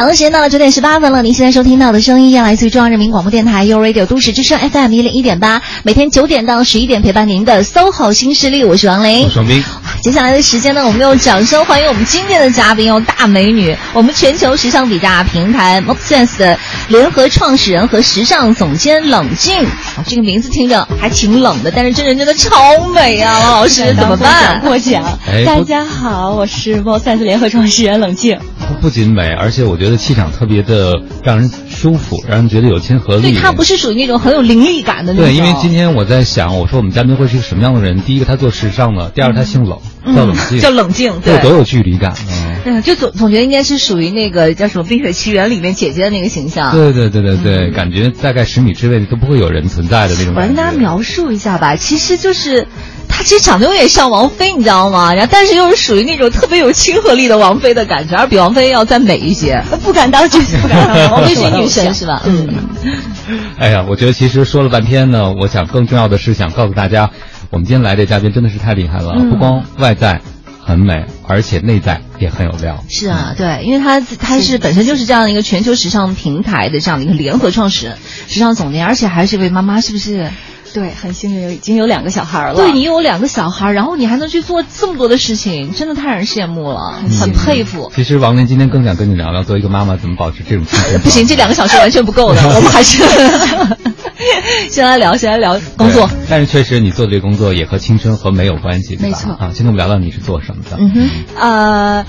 好的，时间到了九点十八分了。您现在收听到的声音，来自于中央人民广播电台 u Radio 都市之声 FM 一零一点八，每天九点到十一点陪伴您的 SOHO 新势力，我是王琳，接下来的时间呢，我们用掌声欢迎我们今天的嘉宾哦，大美女，我们全球时尚比价平台 MoSense 的联合创始人和时尚总监冷静。哦，这个名字听着还挺冷的，但是真人真的超美啊，王老师 怎么办？过奖。大家好，我是 MoSense 联合创始人冷静。不仅美，而且我觉得气场特别的让人舒服，让人觉得有亲和力。对，他不是属于那种很有灵力感的那种。对，因为今天我在想，我说我们嘉宾会是一个什么样的人？第一个，他做时尚的；第二，他姓冷，叫冷静，叫冷静，对，多有距离感嗯，就总总觉得应该是属于那个叫什么《冰雪奇缘》里面姐姐的那个形象。对对对对对，感觉大概十米之内都不会有人存在的那种。我跟大家描述一下吧，其实就是。她其实长得有点像王菲，你知道吗？然后但是又是属于那种特别有亲和力的王菲的感觉，而比王菲要再美一些。不敢当，绝对不敢当。王菲是女神是吧？嗯。哎呀，我觉得其实说了半天呢，我想更重要的是想告诉大家，我们今天来这嘉宾真的是太厉害了，不光外在很美，而且内在也很有料。是啊，对，因为他他是本身就是这样的一个全球时尚平台的这样的一个联合创始人、时尚总监，而且还是位妈妈，是不是？对，很幸运，已经有两个小孩了。对你有两个小孩，然后你还能去做这么多的事情，真的太让人羡慕了，很佩服。其实王林今天更想跟你聊聊，作为一个妈妈，怎么保持这种心情。不行，这两个小时完全不够的，我们还是 先来聊，先来聊工作。但是确实，你做的这个工作也和青春和美有关系，没错啊。今天我们聊聊你是做什么的？嗯哼，呃。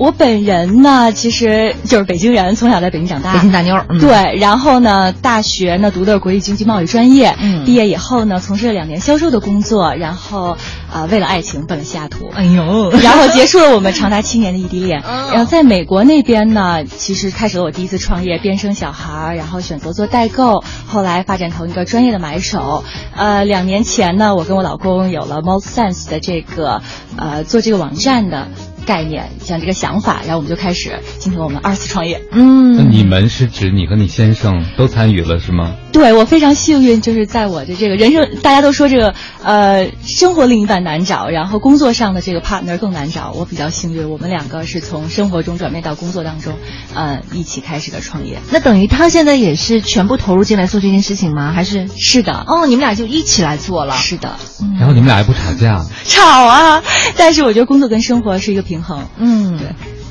我本人呢，其实就是北京人，从小在北京长大，北京大妞。对，然后呢，大学呢读的是国际经济贸易专业，毕业以后呢，从事了两年销售的工作，然后啊，为了爱情奔了西雅图，哎呦，然后结束了我们长达七年的异地恋，然后在美国那边呢，其实开始了我第一次创业，边生小孩，然后选择做代购，后来发展成一个专业的买手。呃，两年前呢，我跟我老公有了 Most Sense 的这个呃做这个网站的。概念像这个想法，然后我们就开始进行我们二次创业。嗯，那你们是指你和你先生都参与了是吗？对，我非常幸运，就是在我的这个人生，大家都说这个呃生活另一半难找，然后工作上的这个 partner 更难找。我比较幸运，我们两个是从生活中转变到工作当中，呃，一起开始的创业。那等于他现在也是全部投入进来做这件事情吗？还是是的？哦，你们俩就一起来做了。是的。然后你们俩还不吵架？吵啊！但是我觉得工作跟生活是一个平衡。嗯，对。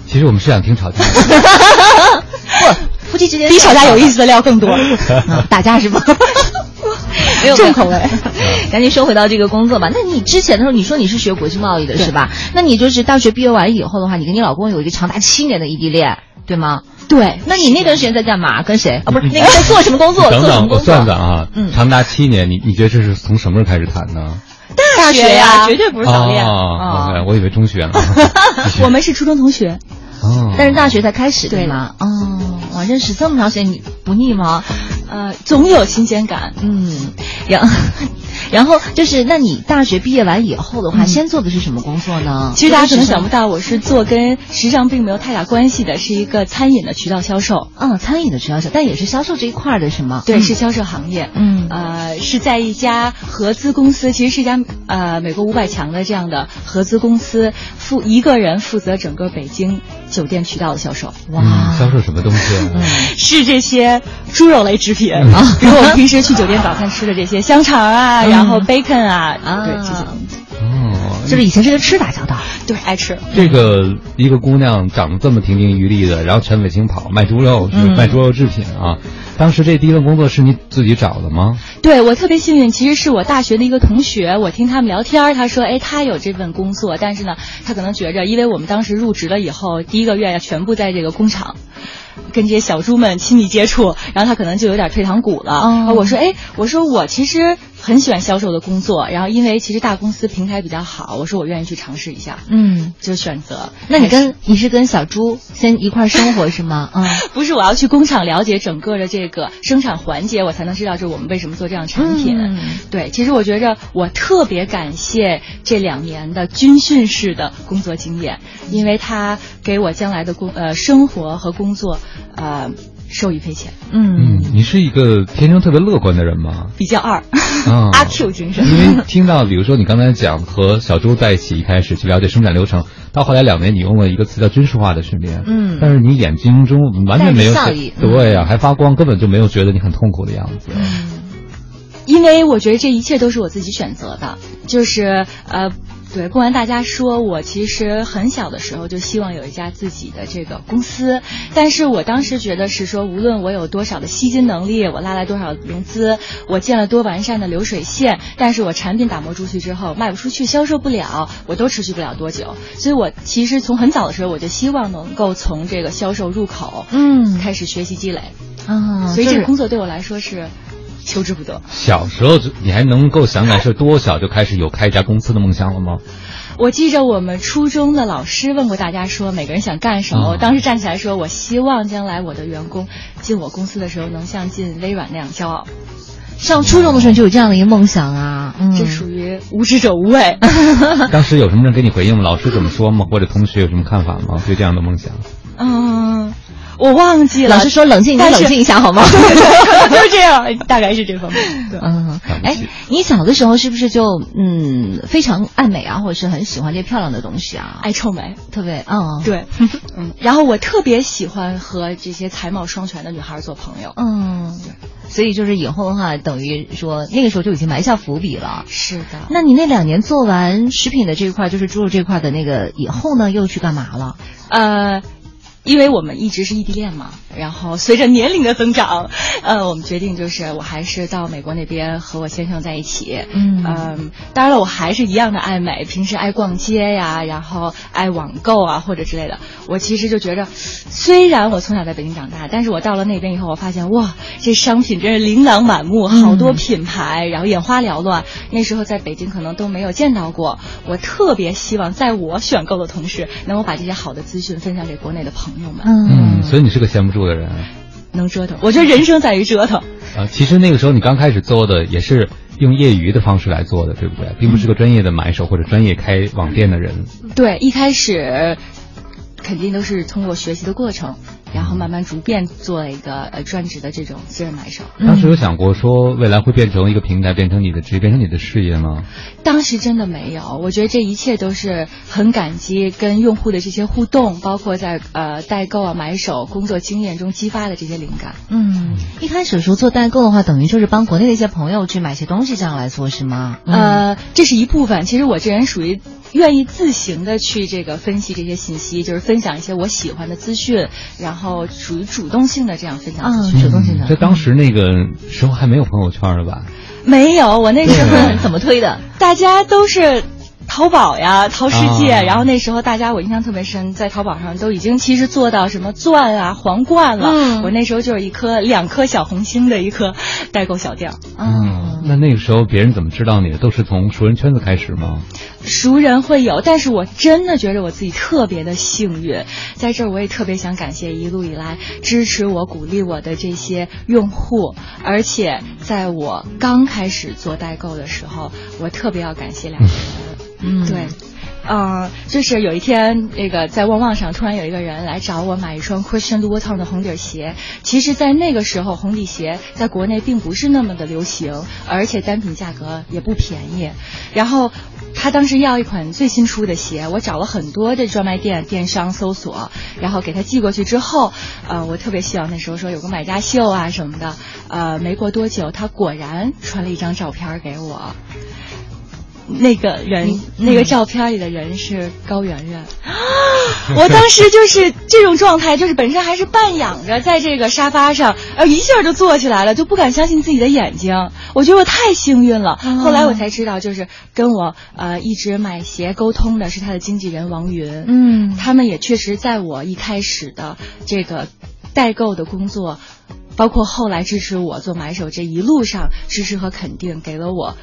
其实我们是想听吵架。不，比吵架有意思的料更多。打架是吗？没有重口味。赶紧说回到这个工作吧。那你之前的时候，你说你是学国际贸易的是吧？那你就是大学毕业完以后的话，你跟你老公有一个长达七年的异地恋，对吗？对。那你那段时间在干嘛？跟谁？啊，不是那个在做什么工作？等等，我算算啊，长达七年，你你觉得这是从什么时候开始谈呢？大学呀，绝对不是早恋啊！我以为中学呢。我们是初中同学，哦，但是大学才开始对吗？哦，我，认识这么长时间，你不腻吗？呃，总有新鲜感。嗯，然然后就是，那你大学毕业完以后的话，先做的是什么工作呢？其实大家可能想不到，我是做跟时尚并没有太大关系的，是一个餐饮的渠道销售。嗯，餐饮的渠道销，但也是销售这一块的是吗？对，是销售行业。嗯，呃，是在一家合资公司，其实是一家呃美国五百强的这样的合资公司，负一个人负责整个北京酒店渠道的销售。哇，销售什么东西？是这些猪肉类制品啊，比如我们平时去酒店早餐吃的这些香肠啊。然后 bacon 啊，对这些东西，哦，就是以前是跟吃打交道，对，爱吃。这个一个姑娘长得这么亭亭玉立的，然后全北京跑卖猪肉，是卖猪肉制品啊。当时这第一份工作是你自己找的吗？对我特别幸运，其实是我大学的一个同学，我听他们聊天，他说，哎，他有这份工作，但是呢，他可能觉着，因为我们当时入职了以后，第一个月要全部在这个工厂。跟这些小猪们亲密接触，然后他可能就有点退堂鼓了。我说，哎，我说我其实很喜欢销售的工作，然后因为其实大公司平台比较好，我说我愿意去尝试一下。嗯，就选择。那你跟你是跟小朱先一块生活是吗？嗯，不是，我要去工厂了解整个的这个生产环节，我才能知道就是我们为什么做这样产品。对，其实我觉着我特别感谢这两年的军训式的工作经验，因为他给我将来的工呃生活和工作。呃，受益匪浅。嗯，你是一个天生特别乐观的人吗？比较二，阿 Q 精神。因为听到，比如说你刚才讲和小周在一起，一开始去了解生产流程，到后来两年，你用了一个词叫军事化的训练，嗯但是你眼睛中完全没有对呀、还发光，根本就没有觉得你很痛苦的样子。嗯因为我觉得这一切都是我自己选择的，就是呃，对，不瞒大家说，我其实很小的时候就希望有一家自己的这个公司，但是我当时觉得是说，无论我有多少的吸金能力，我拉来多少融资，我建了多完善的流水线，但是我产品打磨出去之后卖不出去，销售不了，我都持续不了多久。所以我其实从很早的时候我就希望能够从这个销售入口，嗯开始学习积累，啊，所以这个工作对我来说是求之不得。小时候就你还能够想起来是多小就开始有开一家公司的梦想了吗？我记着我们初中的老师问过大家说，每个人想干什么？嗯我当时站起来说，我希望将来我的员工进我公司的时候能像进微软那样骄傲。上初中的时候就有这样的一个梦想啊，嗯，这属于无知者无畏。当时有什么人给你回应吗？老师怎么说吗？或者同学有什么看法吗？对这样的梦想？嗯，我忘记了。老师说冷静，你但是冷静一下好吗？就是这样，大概是这方面。对。嗯，哎，你小的时候是不是就嗯非常爱美啊，或者是很喜欢这些漂亮的东西啊？爱臭美，特别嗯，对，嗯，然后我特别喜欢和这些才貌双全的女孩做朋友。嗯，所以就是以后的话，等于说那个时候就已经埋下伏笔了。是的，那你那两年做完食品的这一块，就是猪肉这块的那个以后呢，又去干嘛了？呃，因为我们一直是异地恋嘛，然后随着年龄的增长，呃，我们决定就是我还是到美国那边和我先生在一起。嗯嗯，当然了，我还是一样的爱美，平时爱逛街呀，然后爱网购啊或者之类的。我其实就觉着，虽然我从小在北京长大，但是我到了那边以后，我发现哇，这商品真是琳琅满目，好多品牌，然后眼花缭乱。那时候在北京可能都没有见到过。我特别希望在我选购的同时，能够把这些好的资讯分享给国内的朋友们。嗯，所以你是个闲不住的人。能折腾，我觉得人生在于折腾。啊，其实那个时候你刚开始做的也是用业余的方式来做的，对不对？并不是个专业的买手或者专业开网店的人。对，一开始肯定都是通过学习的过程，然后慢慢逐渐做了一个呃专职的这种私人买手。当时有想过说未来会变成一个平台，变成你的职业，变成你的事业吗？当时真的没有，我觉得这一切都是很感激跟用户的这些互动，包括在呃代购啊、买手工作经验中激发的这些灵感。嗯，一开始的时候做代购的话，等于就是帮国内的一些朋友去买些东西，这样来做是吗？嗯呃，这是一部分。其实我这人属于愿意自行的去这个分析这些信息，就是分享一些我喜欢的资讯，然后属于主动性的这样分享主动性的。在当时那个时候还没有朋友圈了吧？没有，我那时候怎么推的？大家都是。淘宝呀，淘世界，啊然后那时候大家我印象特别深，在淘宝上都已经其实做到什么钻啊、皇冠了。嗯我那时候就是一颗两颗小红心的一颗代购小店儿。嗯，那那个时候别人怎么知道你的？都是从熟人圈子开始吗？熟人会有，但是我真的觉得我自己特别的幸运，在这儿我也特别想感谢一路以来支持我、鼓励我的这些用户，而且在我刚开始做代购的时候，我特别要感谢两个人，嗯 嗯对。呃，就是有一天，那个在旺旺上突然有一个人来找我买一双 Christian Louboutin 的红底鞋。其实，在那个时候，红底鞋在国内并不是那么的流行，而且单品价格也不便宜。然后他当时要一款最新出的鞋，我找了很多的专卖店、电商搜索，然后给他寄过去之后，呃，我特别希望那时候说有个买家秀啊什么的。呃，没过多久，他果然传了一张照片给我。那个人，那个照片里的人是高圆圆。我当时就是这种状态，就是本身还是半仰着在这个沙发上，呃，一下就坐起来了，就不敢相信自己的眼睛。我觉得我太幸运了。后来我才知道，就是跟我呃一直买鞋沟通的是他的经纪人王云。嗯他们也确实在我一开始的这个代购的工作，包括后来支持我做买手这一路上支持和肯定，给了我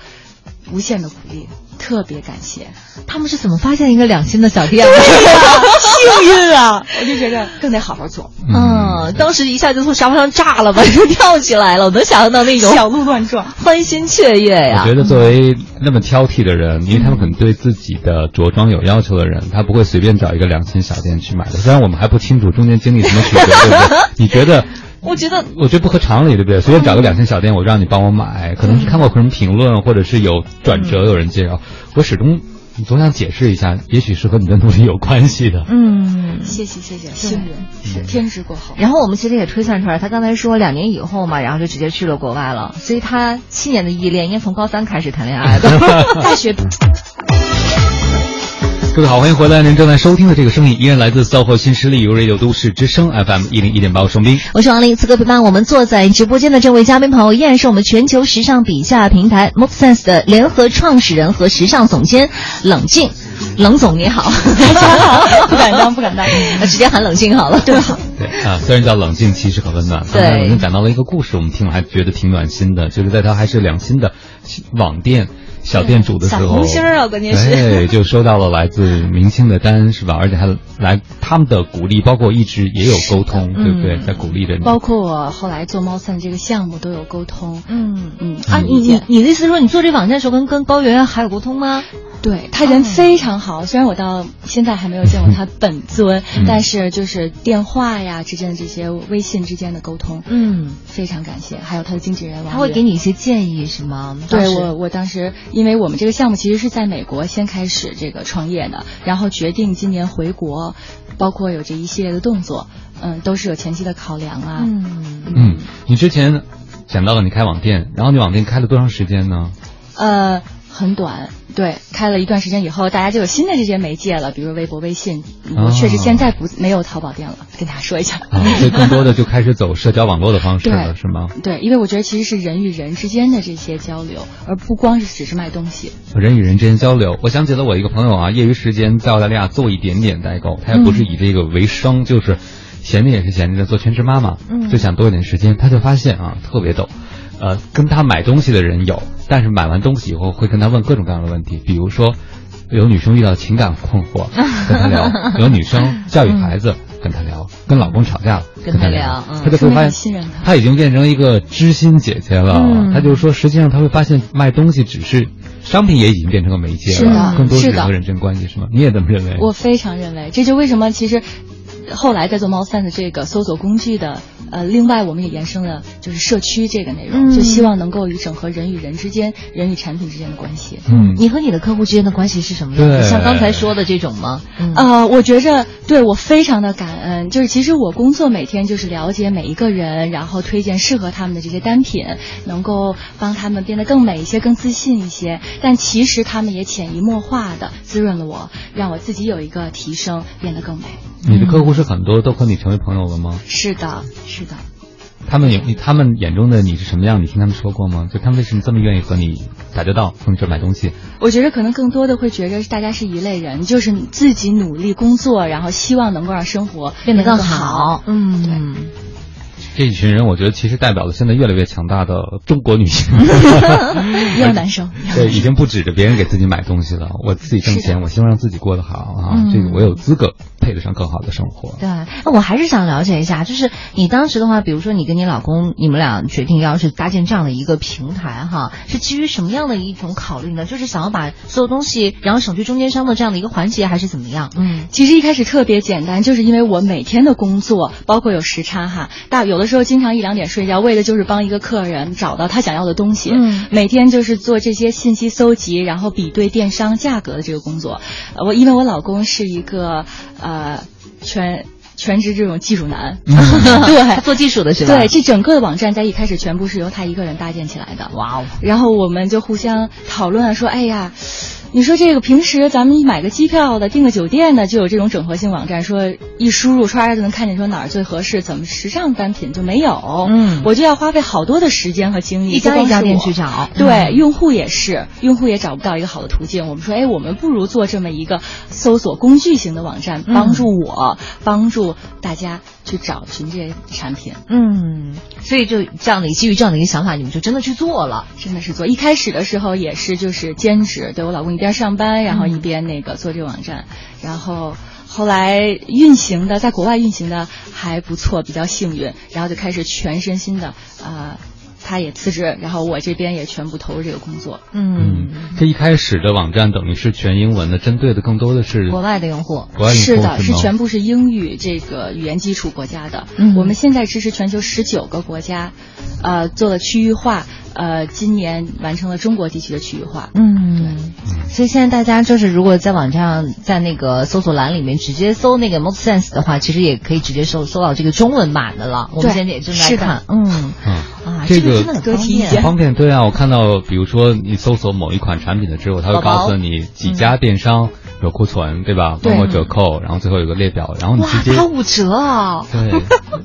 无限的鼓励，特别感谢。他们是怎么发现一个两星的小店的？幸运啊！我就觉得更得好好做，嗯，当时一下就从沙发上炸了吧，就跳起来了，我能想象到那种小鹿乱撞。欢欣雀跃呀。我觉得作为那么挑剔的人，因为他们可能对自己的着装有要求的人，他不会随便找一个两星小店去买的。虽然我们还不清楚中间经历什么曲折，对不对？你觉得？我觉得我觉得不合常理，对不对？随便找个两千小店，我让你帮我买，可能是看过什么评论，或者是有转折，有人介绍。我始终你总想解释一下，也许是和你的努力有关系的。嗯，谢谢谢谢，幸运是天之过后。然后我们其实也推算出来，他刚才说两年以后嘛，然后就直接去了国外了，所以他七年的依恋应该从高三开始谈恋爱的，大学。各位好，欢迎回来！您正在收听的这个声音依然来自搜狐新势力有 Radio 都市之声 FM 一零一点八，我双冰，我是王林。此刻陪伴我们坐在直播间的这位嘉宾朋友，依然是我们全球时尚比价平台 MoveSense 的联合创始人和时尚总监冷静。冷总你好，大家好，不敢当，不敢当，那 直接喊冷静好了。对，对啊，虽然叫冷静，其实很温暖。刚才，冷静讲到了一个故事，我们听了还觉得挺暖心的，就是在他还是两心的网店。小店主的时候，小红心儿啊，关键是对，就收到了来自明星的单，是吧？而且还来他们的鼓励，包括一直也有沟通，对不对？在鼓励着你。包括我后来做猫散这个项目都有沟通。嗯嗯啊，你你你的意思说你做这网站的时候跟跟高圆圆还有沟通吗？对他人非常好，虽然我到现在还没有见过他本尊，但是就是电话呀之间的这些微信之间的沟通，嗯，非常感谢。还有他的经纪人王，他会给你一些建议是吗？对我我当时。因为我们这个项目其实是在美国先开始这个创业的，然后决定今年回国，包括有这一系列的动作，嗯，都是有前期的考量啊。嗯嗯，你之前讲到了你开网店，然后你网店开了多长时间呢？呃。很短，对，开了一段时间以后，大家就有新的这些媒介了，比如微博、微信。我确实现在不没有淘宝店了，跟大家说一下。所以更多的就开始走社交网络的方式了，是吗？对，因为我觉得其实是人与人之间的这些交流，而不光是只是卖东西。人与人之间交流，我想起了我一个朋友啊，业余时间在澳大利亚做一点点代购，他也不是以这个为生，就是闲着也是闲着做全职妈妈，嗯就想多一点时间，他就发现啊，特别逗。呃，跟他买东西的人有，但是买完东西以后会跟他问各种各样的问题，比如说，有女生遇到情感困惑跟他聊，有女生教育孩子跟他聊，跟老公吵架跟他聊，他就会发现他已经变成一个知心姐姐了。他就说，实际上他会发现卖东西只是商品，也已经变成个媒介了，更多是人和人真关系，是吗？你也这么认为？我非常认为，这就为什么其实。后来在做猫三的这个搜索工具的，呃，另外我们也延伸了就是社区这个内容，就希望能够与整合人与人之间、人与产品之间的关系。嗯，你和你的客户之间的关系是什么样的？像刚才说的这种吗？嗯、呃，我觉着对我非常的感恩。就是其实我工作每天就是了解每一个人，然后推荐适合他们的这些单品，能够帮他们变得更美一些、更自信一些。但其实他们也潜移默化的滋润了我，让我自己有一个提升，变得更美。你的客户是很多都和你成为朋友了吗？是的，是的。他们眼他们眼中的你是什么样？你听他们说过吗？就他们为什么这么愿意和你打交道，从你这买东西？我觉得可能更多的会觉得大家是一类人，就是自己努力工作，然后希望能够让生活变得更好。嗯。这一群人，我觉得其实代表了现在越来越强大的中国女性，也有男生。对，已经不指着别人给自己买东西了，我自己挣钱，我希望让自己过得好啊，这个我有资格配得上更好的生活。对，那我还是想了解一下，就是你当时的话，比如说你跟你老公，你们俩决定要是搭建这样的一个平台哈，是基于什么样的一种考虑呢？就是想要把所有东西，然后省去中间商的这样的一个环节，还是怎么样？嗯，其实一开始特别简单，就是因为我每天的工作，包括有时差哈，大有的。时候经常一两点睡觉，为的就是帮一个客人找到他想要的东西。嗯，每天就是做这些信息搜集，然后比对电商价格的这个工作。我因为我老公是一个呃全全职这种技术男，对，做技术的是吧？对，这整个的网站在一开始全部是由他一个人搭建起来的。哇哦！然后我们就互相讨论说，哎呀。你说这个平时咱们买个机票的、订个酒店的，就有这种整合性网站，说一输入唰就能看见说哪儿最合适，怎么时尚单品就没有。嗯，我就要花费好多的时间和精力，一家一家店去找。对，用户也是，用户也找不到一个好的途径。我们说，哎，我们不如做这么一个搜索工具型的网站，帮助我，帮助大家去找寻这些产品。嗯，所以就这样的基于这样的一个想法，你们就真的去做了，真的是做。一开始的时候也是就是兼职，对我老公。一边上班，然后一边那个做这个网站，然后后来运行的在国外运行的还不错，比较幸运，然后就开始全身心的啊，他也辞职，然后我这边也全部投入这个工作。嗯，这一开始的网站等于是全英文的，针对的更多的是国外的用户，国外用户是的，是全部是英语这个语言基础国家的。嗯，我们现在支持全球十九个国家，呃，做了区域化。呃，今年完成了中国地区的区域化。嗯，所以现在大家就是如果在网上在那个搜索栏里面直接搜那个 Mode Sense 的话，其实也可以直接搜搜到这个中文版的了。我们现在也正在看，嗯嗯啊，这个真的很方便，很方便。对啊，我看到比如说你搜索某一款产品的之后，它会告诉你几家电商。有库存对吧？包括折扣，然后最后有个列表，然后你直接打五折啊！对，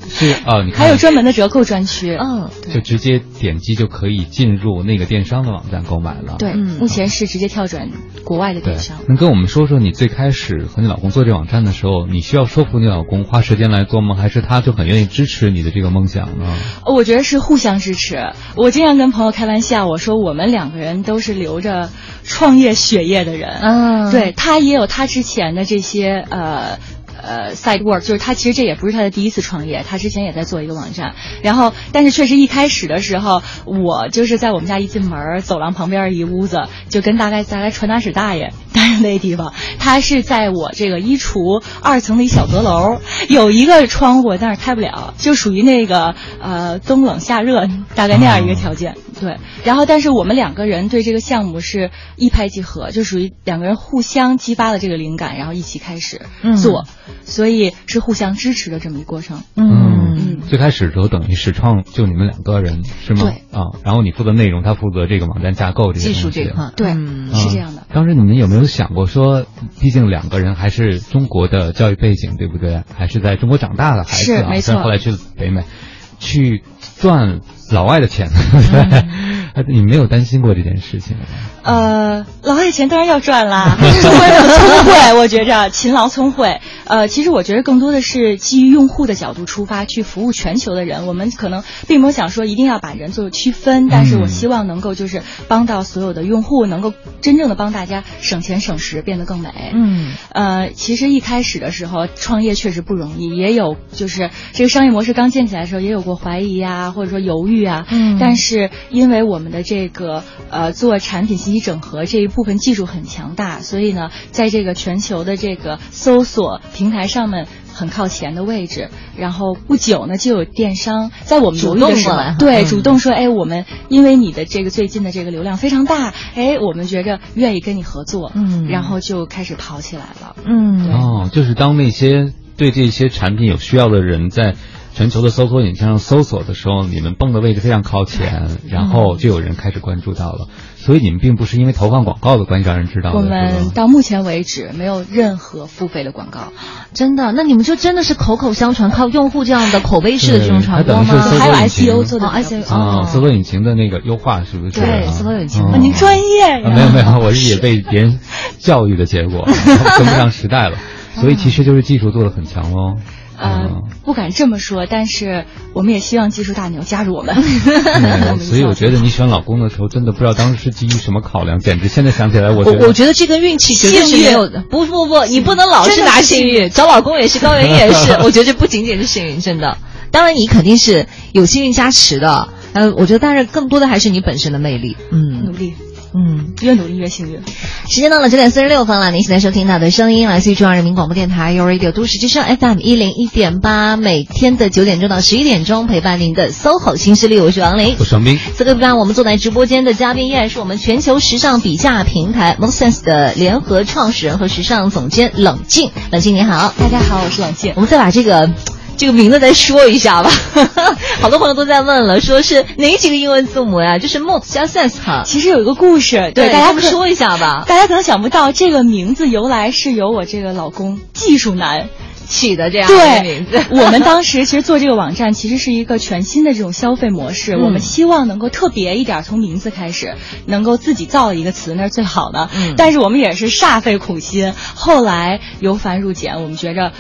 是啊，你还有专门的折扣专区，嗯，就直接点击就可以进入那个电商的网站购买了。对，目前是直接跳转国外的电商。能跟我们说说你最开始和你老公做这网站的时候，你需要说服你老公花时间来做吗？还是他就很愿意支持你的这个梦想呢？我觉得是互相支持。我经常跟朋友开玩笑，我说我们两个人都是留着创业血液的人。嗯，对他也有他之前。的这些呃呃 side work，就是他其实这也不是他的第一次创业，他之前也在做一个网站，然后但是确实一开始的时候，我就是在我们家一进门走廊旁边一屋子，就跟大概大概传达室大爷待着那地方，他是在我这个衣橱二层的一小阁楼，有一个窗户，但是开不了，就属于那个呃冬冷夏热大概那样一个条件。对，然后但是我们两个人对这个项目是一拍即合，就属于两个人互相激发了这个灵感，然后一起开始做，所以是互相支持的这么一个过程。嗯嗯，最开始的时候等于始创就你们两个人是吗？对啊，然后你负责内容，他负责这个网站架构这技术这块，对，是这样的。当时你们有没有想过说，毕竟两个人还是中国的教育背景，对不对？还是在中国长大的孩子啊。后来去北美，去赚。老外的钱，对，你没有担心过这件事情吗？呃，老外钱当然要赚啦，中国人聪慧，我觉着勤劳聪慧。呃，其实我觉得更多的是基于用户的角度出发，去服务全球的人。我们可能并没有想说一定要把人做区分，但是我希望能够就是帮到所有的用户，能够真正的帮大家省钱省时，变得更美。嗯，呃，其实一开始的时候创业确实不容易，也有就是这个商业模式刚建起来的时候，也有过怀疑啊，或者说犹豫。啊，嗯，但是因为我们的这个呃做产品信息整合这一部分技术很强大，所以呢，在这个全球的这个搜索平台上面很靠前的位置。然后不久呢，就有电商在我们犹豫的时候，对，主动说，哎，我们因为你的这个最近的这个流量非常大，哎，我们觉着愿意跟你合作，嗯，然后就开始跑起来了，嗯，哦，就是当那些对这些产品有需要的人在。全球的搜索引擎上搜索的时候，你们蹦的位置非常靠前，然后就有人开始关注到了。所以你们并不是因为投放广告的关系让人知道的。我们到目前为止没有任何付费的广告，真的？那你们就真的是口口相传，靠用户这样的口碑式的这种传播吗？还有 SEO 做的 SEO 啊，搜索引擎的那个优化是不是？对，搜索引擎。您专业呀？没有没有，我是也被别人教育的结果，跟不上时代了。所以其实就是技术做的很强喽。呃，不敢这么说，但是我们也希望技术大牛加入我们。所以我觉得你选老公的时候，真的不知道当时是基于什么考量，简直现在想起来，我我我觉得这跟运气绝对是没有的。不不不，你不能老是拿幸运，找老公也是，高原也是。我觉得这不仅仅是幸运，真的。当然你肯定是有幸运加持的，呃，我觉得当然更多的还是你本身的魅力。嗯，努力。嗯，越努力越幸运。时间到了九点四十六分了，您现在收听到的声音来自于中央人民广播电台 u Radio 都市之声 FM 一零一点八，每天的九点钟到十一点钟陪伴您的 SOHO 新势力，我是王琳，我是王斌。此刻陪伴我们坐在直播间的嘉宾依然是我们全球时尚比价平台 MoSense 的联合创始人和时尚总监冷静。冷静你好，大家好，我是冷静。我们再把这个。这个名字再说一下吧，好多朋友都在问了，说是哪几个英文字母呀？就是 Mode 加 Sense 哈。其实有一个故事，对大家说一下吧。大家可能想不到，这个名字由来是由我这个老公技术男起的这样的名字。我们当时其实做这个网站，其实是一个全新的这种消费模式，我们希望能够特别一点，从名字开始，能够自己造一个词，那是最好的。嗯。但是我们也是煞费苦心，后来由繁入简，我们觉着。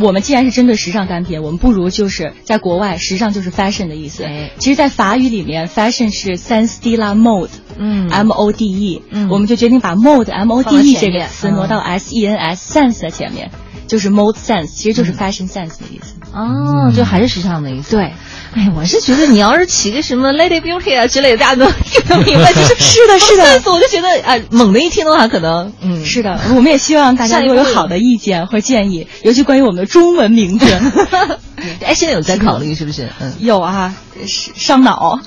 我们既然是针对时尚单品，我们不如就是在国外，时尚就是 fashion 的意思。其实，在法语里面，fashion 是 sense de la mode，嗯，M O D E，嗯，我们就决定把 mode M O D E 这个词挪到 S E N S sense 的前面，就是 mode sense，其实就是 fashion sense 的意思。哦，就还是时尚的意思。对。哎，我是觉得你要是起个什么 Lady Beauty 啊之类的，大家都听得明白。就是 是的，是的，我就觉得哎，猛的一听的话，可能嗯，是的。我们也希望大家如果有好的意见或建议，尤其关于我们的中文名字。哎，现在有在考虑是不是？嗯，有啊。伤脑。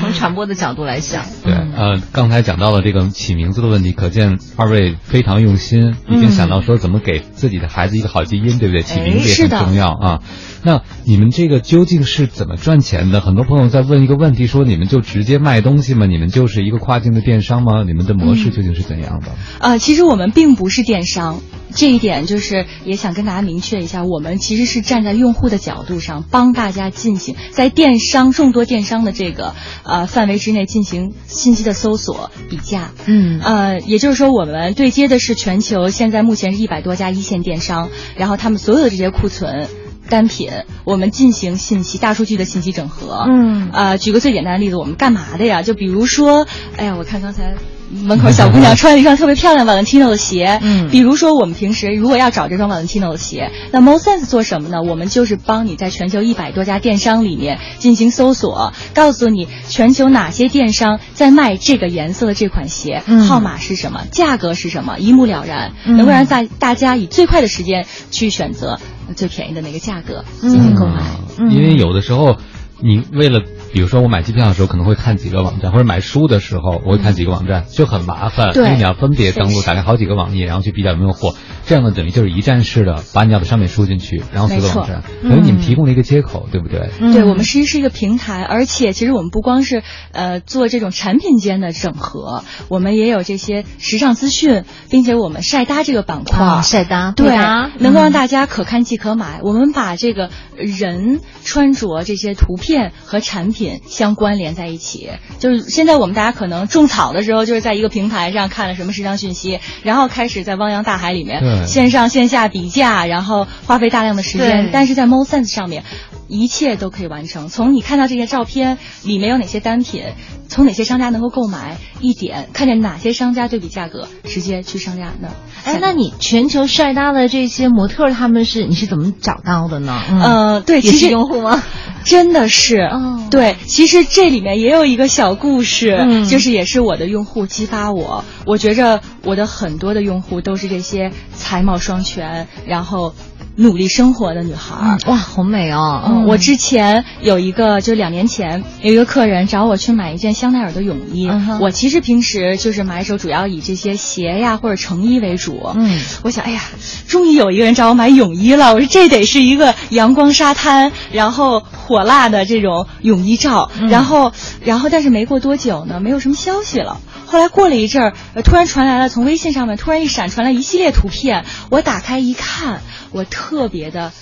从传播的角度来想，对，呃，刚才讲到了这个起名字的问题，可见二位非常用心，已经想到说怎么给自己的孩子一个好基因，对不对？起名字也很重要啊。那你们这个究竟是怎么赚钱的？很多朋友在问一个问题，说你们就直接卖东西吗？你们就是一个跨境的电商吗？你们的模式究竟是怎样的？呃，其实我们并不是电商。这一点就是也想跟大家明确一下，我们其实是站在用户的角度上，帮大家进行在电商众多电商的这个呃范围之内进行信息的搜索比价。嗯，呃，也就是说，我们对接的是全球现在目前是一百多家一线电商，然后他们所有的这些库存单品，我们进行信息大数据的信息整合。嗯，啊，举个最简单的例子，我们干嘛的呀？就比如说，哎呀，我看刚才。门口 小姑娘穿了一双特别漂亮 Valentino 的鞋，嗯，比如说我们平时如果要找这双 Valentino 的鞋，那 MoSense 做什么呢？我们就是帮你在全球一百多家电商里面进行搜索，告诉你全球哪些电商在卖这个颜色的这款鞋，号码是什么，价格是什么，一目了然，能够让大大家以最快的时间去选择最便宜的那个价格进行购买。因为有的时候你为了。比如说我买机票的时候可能会看几个网站，或者买书的时候我会看几个网站，就很麻烦，因为你要分别登录，打开好几个网页，然后去比较有没有货。这样的等于就是一站式的，把你要的商品输进去，然后所有网站。等于你们提供了一个接口，对不对？对，我们实际是一个平台，而且其实我们不光是呃做这种产品间的整合，我们也有这些时尚资讯，并且我们晒搭这个板块，晒搭对啊，能够让大家可看即可买。我们把这个人穿着这些图片和产品。相关联在一起，就是现在我们大家可能种草的时候，就是在一个平台上看了什么时尚讯息，然后开始在汪洋大海里面线上线下比价，然后花费大量的时间。但是在 MoSense 上面，一切都可以完成。从你看到这些照片里面有哪些单品，从哪些商家能够购买，一点看见哪些商家对比价格，直接去商家那。哎，那你全球晒搭的这些模特，他们是你是怎么找到的呢？嗯，对，也是用户吗？真的是，对，其实这里面也有一个小故事，就是也是我的用户激发我。我觉着我的很多的用户都是这些才貌双全，然后。努力生活的女孩，哇，好美哦！我之前有一个，就两年前有一个客人找我去买一件香奈儿的泳衣。我其实平时就是买手，主要以这些鞋呀或者成衣为主。嗯，我想，哎呀，终于有一个人找我买泳衣了。我说这得是一个阳光沙滩，然后火辣的这种泳衣照。然后，然后，但是没过多久呢，没有什么消息了。后来过了一阵儿，突然传来了从微信上面突然一闪传来一系列图片。我打开一看。我特别的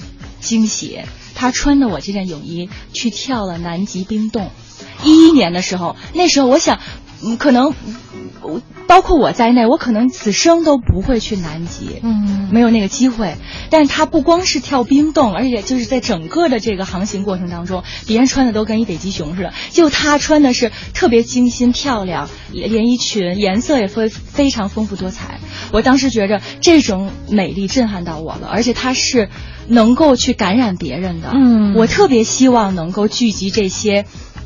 惊喜，他穿着我这件泳衣去跳了南极冰洞。一一年的时候，那时候我想，可能，包括我在内，我可能此生都不会去南极，嗯，没有那个机会。但是他不光是跳冰洞，而且就是在整个的这个航行过程当中，别人穿的都跟一北极熊似的，就他穿的是特别精心漂亮连衣裙，颜色也非非常丰富多彩。我当时觉着这种美丽震撼到我了，而且它是能够去感染别人的。嗯，我特别希望能够聚集这些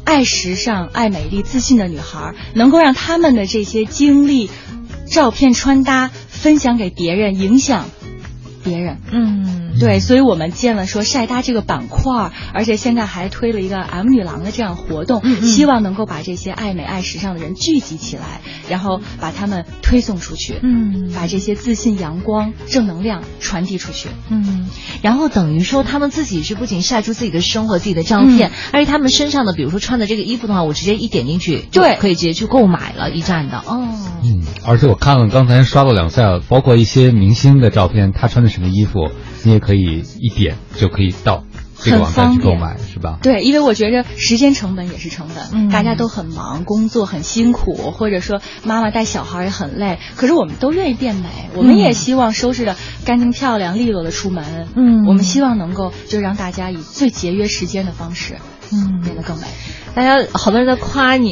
爱时尚、爱美丽、自信的女孩，能够让他们的这些经历、照片、穿搭分享给别人，影响。别人，嗯，对，所以我们建了说晒搭这个板块，而且现在还推了一个 M 女郎的这样活动，希望能够把这些爱美爱时尚的人聚集起来，然后把他们推送出去，嗯，把这些自信、阳光、正能量传递出去，嗯，然后等于说他们自己是不仅晒出自己的生活、自己的照片，而且他们身上的，比如说穿的这个衣服的话，我直接一点进去，对，可以直接去购买了，一站的，哦，嗯，而且我看了刚才刷了两下，包括一些明星的照片，他穿的是。什么衣服，你也可以一点就可以到这个网站去购买，是吧？对，因为我觉着时间成本也是成本，嗯，大家都很忙，工作很辛苦，或者说妈妈带小孩也很累，可是我们都愿意变美，我们也希望收拾的干净漂亮、利落的出门，嗯，我们希望能够就让大家以最节约时间的方式，嗯，变得更美。大家好多人在夸你，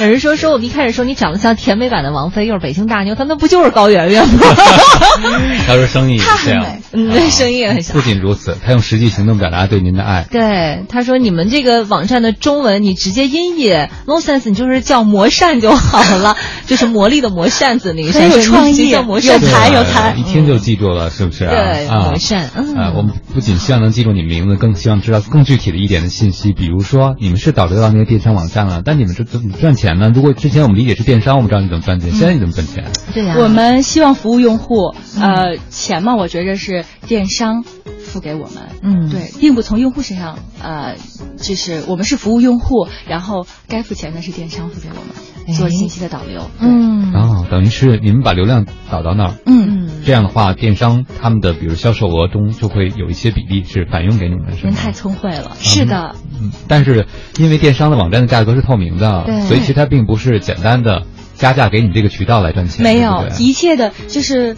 有人说说我们一开始说你长得像甜美版的王菲，又是北京大妞，她那不就是高圆圆吗？他说声音也这样，嗯，声音也很像。不仅如此，他用实际行动表达对您的爱。对，他说你们这个网站的中文你直接音译 n o sense，你就是叫魔扇就好了，就是魔力的魔扇子那个扇，有创意，叫魔扇，有才有才，一听就记住了，是不是？对，魔扇。啊，我们不仅希望能记住你名字，更希望知道更具体的一点的信息。比如说你们是导流到那些电商网站了，但你们这怎么赚钱呢？如果之前我们理解是电商，我们知道你怎么赚钱，现在你怎么赚钱？对呀，我们希望服务用户，呃，钱嘛，我觉着是电商付给我们，嗯，对，并不从用户身上，呃，就是我们是服务用户，然后该付钱的是电商付给我们做信息的导流，嗯，哦，等于是你们把流量导到那儿，嗯，这样的话，电商他们的比如销售额中就会有一些比例是返佣给你们，是吗？您太聪慧了，是的，嗯，但是因为电商的网站的价格是透明的，所以其实它并不是简单的加价给你这个渠道来赚钱，没有对，对一切的就是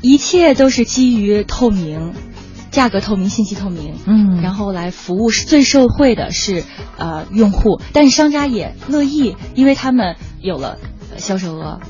一切都是基于透明。价格透明，信息透明，嗯然后来服务是最受惠的是呃用户，但是商家也乐意，因为他们有了呃销售额，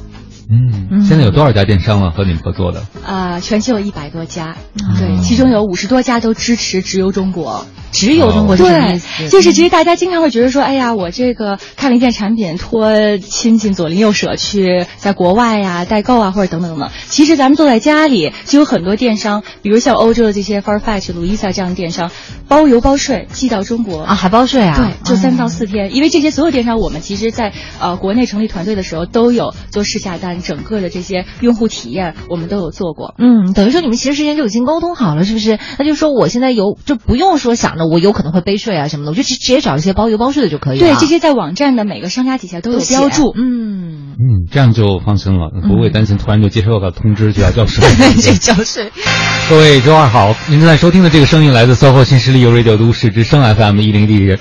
嗯，嗯现在有多少家电商了和你们合作的？啊、全球有一百多家，哦对，其中有五十多家都支持直邮中国。只有中国对思？，就是其实大家经常会觉得说，哎呀，我这个看了一件产品，托亲戚左邻右舍去在国外呀代购啊，或者等等等等。其实咱们坐在家里，就有很多电商，比如像欧洲的这些 Farfetch、Luisa 这样的电商，包邮包税寄到中国啊，还包税啊？对，就三到四天，因为这些所有电商，我们其实在呃国内成立团队的时候都有做试下单，整个的这些用户体验我们都有做过。嗯，等于说你们其实之前就已经沟通好了，是不是？那就说我现在有就不用说想着我有可能会背税啊什么的，我就直直接找一些包邮包税的就可以了。对，这些在网站的每个商家底下都有标注。嗯，嗯，这样就放心了，不会担心突然就接收到个通知就要交税。对交税。各位周二好，您正在收听的这个声音来自 SOHO 新势力 u Radio 都市之声 FM 一零 D 一零一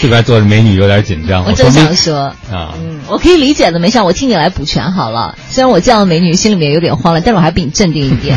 这边坐着美女有点紧张，我正想说，啊，嗯，我可以理解的，没事，我替你来补全好了。虽然我见到美女心里面有点慌了，但是我还比你镇定一点。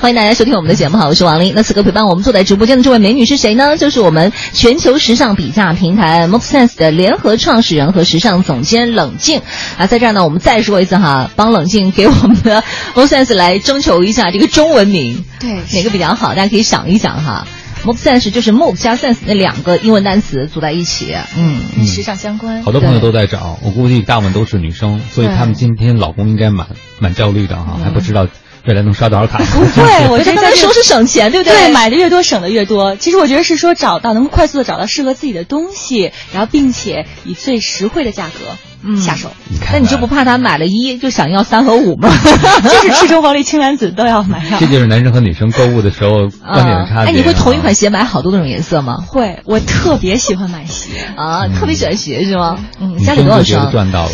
欢迎大家收听我们的节目，好，我是王琳。那此刻陪伴我们坐在直播间的这位美女是谁呢？就是我们全球时尚比价平台 MoveSense 的联合创始人和时尚总监冷静啊，在这儿呢，我们再说一次哈，帮冷静给我们的 MoveSense 来征求一下这个中文名，对哪个比较好？大家可以想一想哈。MoveSense 就是 Move 加 Sense 那两个英文单词组在一起，嗯。跟时尚相关。好多朋友都在找，我估计大部分都是女生，所以对他们今天老公应该蛮蛮焦虑的哈，还不知道未来能刷多少卡。不会，我觉得说是省钱，对不对，对买的越多省的越多。其实我觉得是说找到能快速的找到适合自己的东西，然后并且以最实惠的价格嗯下手，你看，那你就不怕他买了一就想要三和五吗？就是赤橙黄绿青蓝紫都要买上这。就是男生和女生购物的时候观点的差别。哎，你会同一款鞋买好多个种颜色吗？会，我特别喜欢买鞋。啊，特别喜欢鞋是吗？嗯，女家里多少？赚到了。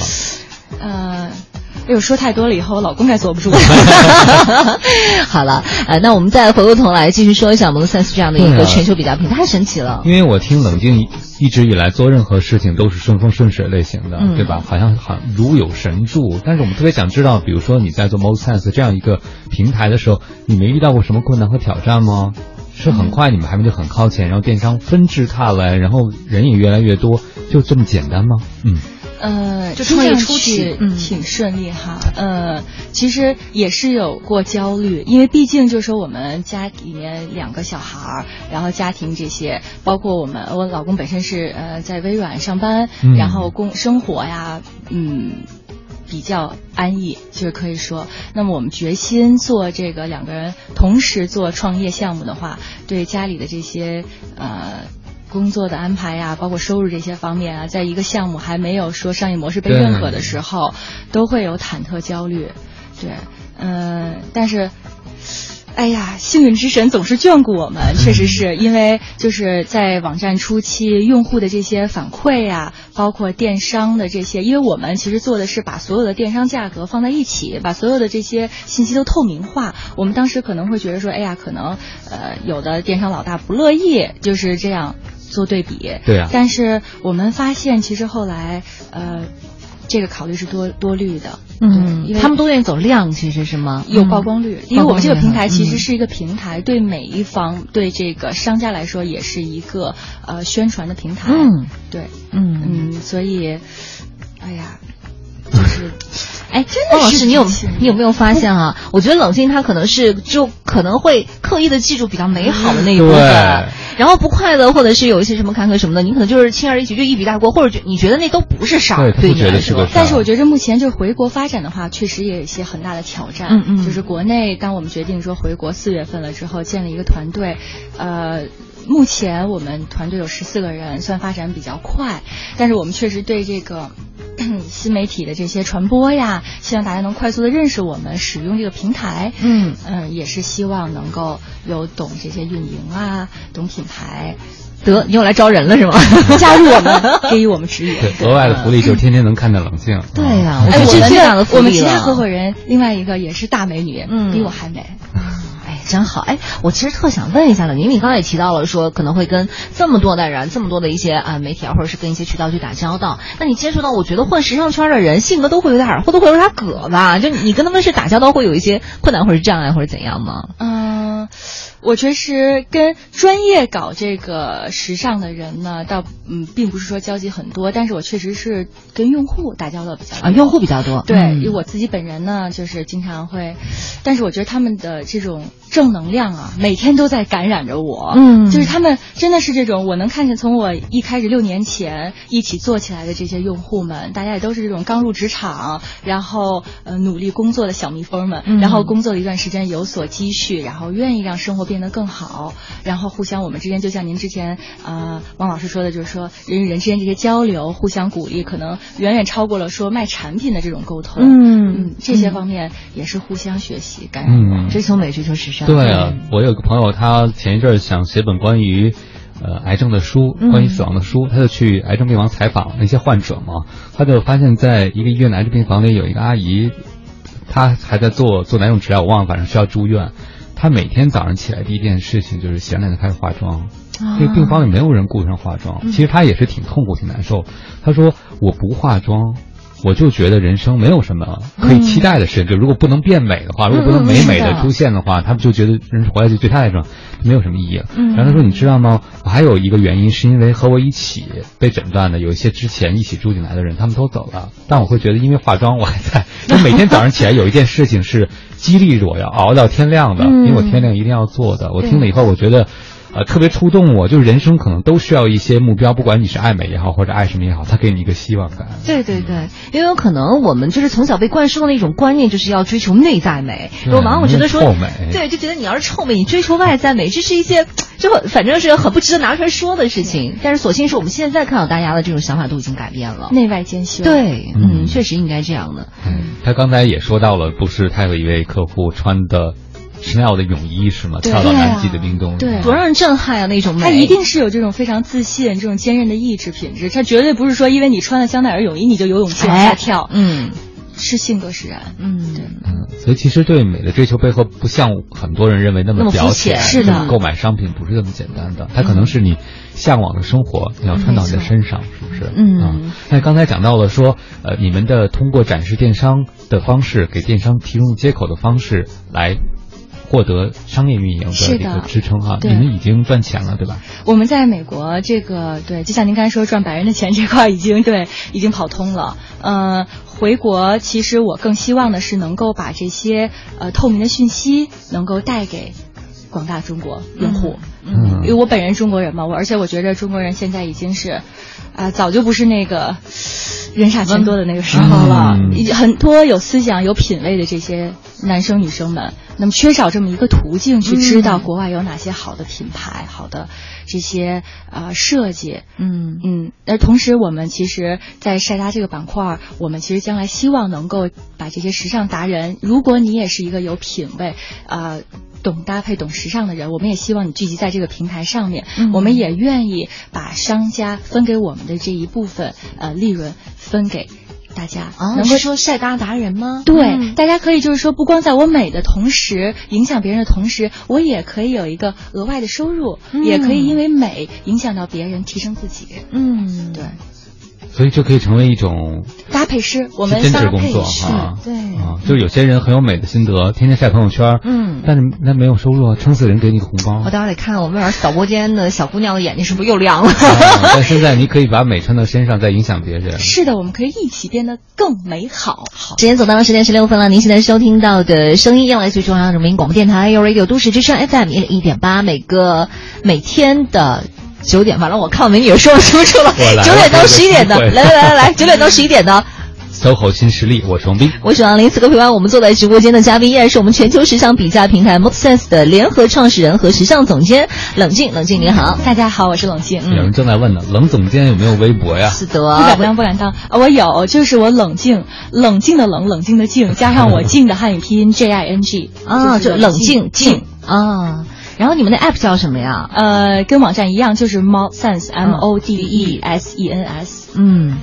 呃，哎呦，说太多了，以后我老公该坐不住了。好了，呃，那我们再回过头来继续说一下 MonoSense 这样的一个全球比较平台，太神奇了。因为我听冷静一直以来做任何事情都是顺风顺水类型的，嗯对吧？好像好如有神助。但是我们特别想知道，比如说你在做 Most Sense 这样一个平台的时候，你没遇到过什么困难和挑战吗？是很快你们还没就很靠前，然后电商纷至沓来，然后人也越来越多，就这么简单吗？嗯，呃，就创业初期挺顺利哈。呃，其实也是有过焦虑，因为毕竟就是说我们家里面两个小孩儿，然后家庭这些，包括我们我老公本身是呃在微软上班，嗯然后工生活呀，嗯。比较安逸，就是可以说，那么我们决心做这个两个人同时做创业项目的话，对家里的这些呃工作的安排呀，包括收入这些方面啊，在一个项目还没有说商业模式被认可的时候，都会有忐忑焦虑。对，嗯、但是。哎呀，幸运之神总是眷顾我们，确实是因为就是在网站初期用户的这些反馈呀、包括电商的这些，因为我们其实做的是把所有的电商价格放在一起，把所有的这些信息都透明化。我们当时可能会觉得说，哎呀，可能呃有的电商老大不乐意，就是这样做对比。对啊但是我们发现，其实后来呃。这个考虑是多多虑的，嗯因为他们都愿意走量，其实是吗？有曝光率，因为我们这个平台其实嗯是一个平台，对每一方对这个商家来说也是一个呃宣传的平台。嗯，对，嗯嗯，所以，哎呀，就是哎，真的是汪老师，你有你有没有发现啊？我觉得冷静他可能是就可能会刻意的记住比较美好的那一部分，对然后不快乐或者是有一些什么坎坷什么的，你可能就是轻而易举就一笔带过，或者你觉得那都不是事儿，对，不觉得是个事儿。但是我觉得目前就是回国发展的话，确实也有一些很大的挑战。嗯嗯，就是国内，当我们决定说回国四月份了之后，建立一个团队，呃。目前我们团队有十四个人，算发展比较快，但是我们确实对这个 新媒体的这些传播呀，希望大家能快速的认识我们，使用这个平台。嗯嗯，也是希望能够有懂这些运营啊，懂品牌。得，你又来招人了是吗？加入我们，给予我们指引。对，额外的福利就是天天能看到冷静。对呀，哎，我们最大的福利我们其他合伙人另外一个也是大美女，嗯，比我还美。真好哎！我其实特想问一下的，宁宁刚才也提到了说可能会跟这么多的人、这么多的一些啊媒体啊，或者是跟一些渠道去打交道。那你接触到，我觉得混时尚圈的人性格都会有点，或都会有点葛吧？就你跟他们是打交道，会有一些困难或者障碍或者怎样吗？嗯。我确实跟专业搞这个时尚的人呢，倒嗯，并不是说交集很多，但是我确实是跟用户打交道比较多啊，用户比较多。对，因为我自己本人呢，就是经常会，但是我觉得他们的这种正能量啊，每天都在感染着我。嗯，就是他们真的是这种，我能看见从我一开始六年前一起做起来的这些用户们，大家也都是这种刚入职场，然后呃努力工作的小蜜蜂们，然后工作了一段时间有所积蓄，然后愿意让生活。变得更好，然后互相我们之间就像您之前啊王老师说的，就是说人与人之间这些交流，互相鼓励，可能远远超过了说卖产品的这种沟通。嗯嗯，这些方面也是互相学习，感染。追求美，追求时尚。对啊，我有个朋友，他前一阵想写本关于呃癌症的书，关于死亡的书，他就去癌症病房采访那些患者嘛，他就发现在一个医院的癌症病房里有一个阿姨，她还在做做哪种治疗，我忘了，反正需要住院。他每天早上起来第一件事情就是洗完脸就开始化妆，这个病房里没有人顾上化妆，其实他也是挺痛苦、挺难受。他说：“我不化妆。”我就觉得人生没有什么可以期待的事，就如果不能变美的话，如果不能美美的出现的话，他们就觉得人生活下去对他来说没有什么意义了。然后他说：“你知道吗？我还有一个原因，是因为和我一起被诊断的有一些之前一起住进来的人，他们都走了。但我会觉得，因为化妆我还在。我每天早上起来有一件事情是激励着我要熬到天亮的，因为我天亮一定要做的。我听了以后，我觉得。”呃，特别触动我，就是人生可能都需要一些目标，不管你是爱美也好，或者爱什么也好，它给你一个希望感。对对对，因为有可能我们就是从小被灌输的那种观念，就是要追求内在美。我往往觉得说，对，就觉得你要是臭美，你追求外在美，这是一些就反正是很不值得拿出来说的事情。但是，所幸是我们现在看到大家的这种想法都已经改变了，内外兼修。对，嗯，确实应该这样的。嗯，他刚才也说到了，不是他有一位客户穿的。C h 的泳衣是吗？跳到南极的冰洞，对，多让人震撼啊！那种美，他一定是有这种非常自信、这种坚韧的意志品质。他绝对不是说因为你穿了香奈儿泳衣你就有勇气往下跳。嗯，是性格使然。嗯，对。嗯，所以其实对美的追求背后，不像很多人认为那么表浅。是的，购买商品不是这么简单的，它可能是你向往的生活，你要穿到你的身上，是不是？嗯。那刚才讲到了说，呃，你们的通过展示电商的方式，给电商提供接口的方式来。获得商业运营的一个支撑哈，你们已经赚钱了对吧？我们在美国这个对，就像您刚才说赚白人的钱这块已经 对已经跑通了。呃，回国其实我更希望的是能够把这些呃透明的讯息能够带给广大中国用户。嗯，因为我本人中国人嘛，我而且我觉得中国人现在已经是啊早就不是那个人傻钱多的那个时候了，很多有思想有品位的这些男生女生们。那么缺少这么一个途径去知道国外有哪些好的品牌、好的这些呃设计，嗯嗯。而同时，我们其实，在晒搭这个板块，我们其实将来希望能够把这些时尚达人，如果你也是一个有品位、呃懂搭配、懂时尚的人，我们也希望你聚集在这个平台上面。我们也愿意把商家分给我们的这一部分呃利润分给。大家能够说晒搭达人吗？对，大家可以就是说，不光在我美的同时影响别人的同时，我也可以有一个额外的收入，也可以因为美影响到别人，提升自己。嗯，对。所以就可以成为一种搭配师，我们兼职工作哈。对啊，就是有些人很有美的心得，天天晒朋友圈，嗯，但是那没有收入，撑死人给你个红包。我待会儿得看我们那导播间的小姑娘的眼睛是不是又亮了。但现在你可以把美穿到身上，再影响别人。是的，我们可以一起变得更美好。好，时间走到了十点十六分了，您现在收听到的声音，要来自中央人民广播电台 u Radio 都市之声 FM 一零一点八，每个每天的。九点，完了，我看美女说不出处了。九点到十一点的，来来来来来，九点到十一点的。SOHO 新势力，我是王斌，我是王林。此刻陪伴我们坐在直播间的嘉宾依然是我们全球时尚比价平台 ModeSense 的联合创始人和时尚总监冷静。冷静你好，大家好，我是冷静。有人正在问呢，冷总监有没有微博呀？是的，不敢当，不敢当。我有，就是我冷静，冷静的冷，冷静的静，加上我静的汉语拼音 J I N G 啊，就冷静静啊。然后你们的 app 叫什么呀？呃，跟网站一样，就是 ModeSense M O D E S E N S。嗯，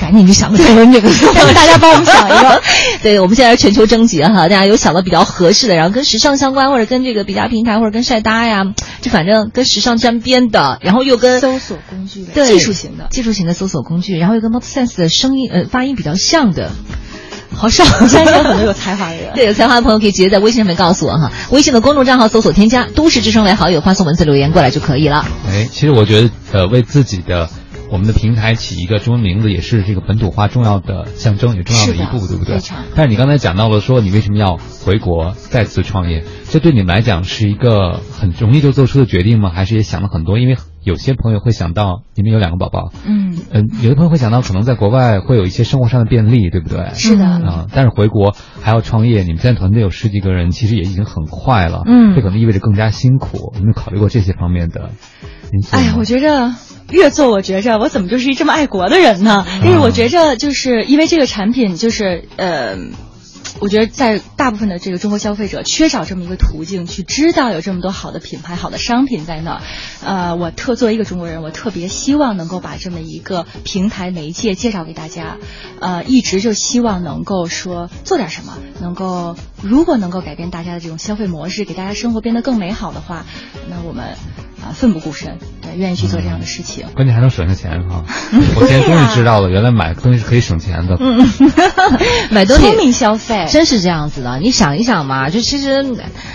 赶紧去想个中文这个，大家帮我们想一个。对，我们现在是全球征集哈，大家有想到比较合适的，然后跟时尚相关，或者跟这个比价平台，或者跟晒搭呀，就反正跟时尚沾边的，然后又跟搜索工具，对，技术型的，技术型的搜索工具，然后又跟 ModeSense 的声音呃发音比较像的。好少，现在有很多有才华的人。对，有才华的朋友可以直接在微信上面告诉我哈，微信的公众账号搜索添加“都市之声”为好友，发送文字留言过来就可以了。哎，其实我觉得，呃，为自己的我们的平台起一个中文名字，也是这个本土化重要的象征，也重要的一步，对不对？但是你刚才讲到了说，你为什么要回国再次创业？这对你们来讲是一个很容易就做出的决定吗？还是也想了很多？因为有些朋友会想到，你们有两个宝宝，嗯嗯，有的朋友会想到，可能在国外会有一些生活上的便利，对不对？是的啊，但是回国还要创业，你们现在团队有十几个人，其实也已经很快了，嗯，这可能意味着更加辛苦。有没有考虑过这些方面的？哎呀，我觉着越做，我觉着我怎么就是一这么爱国的人呢？但是我觉着就是因为这个产品，就是呃。我觉得在大部分的这个中国消费者缺少这么一个途径，去知道有这么多好的品牌、好的商品在那儿。呃，我特作为一个中国人，我特别希望能够把这么一个平台媒介介绍给大家。呃，一直就希望能够说做点什么，能够如果能够改变大家的这种消费模式，给大家生活变得更美好的话，那我们啊奋不顾身，对，愿意去做这样的事情。关键还能省下钱哈！我今天终于知道了，原来买东西是可以省钱的。嗯，买东西聪明消费。真是这样子的，你想一想嘛，就其实，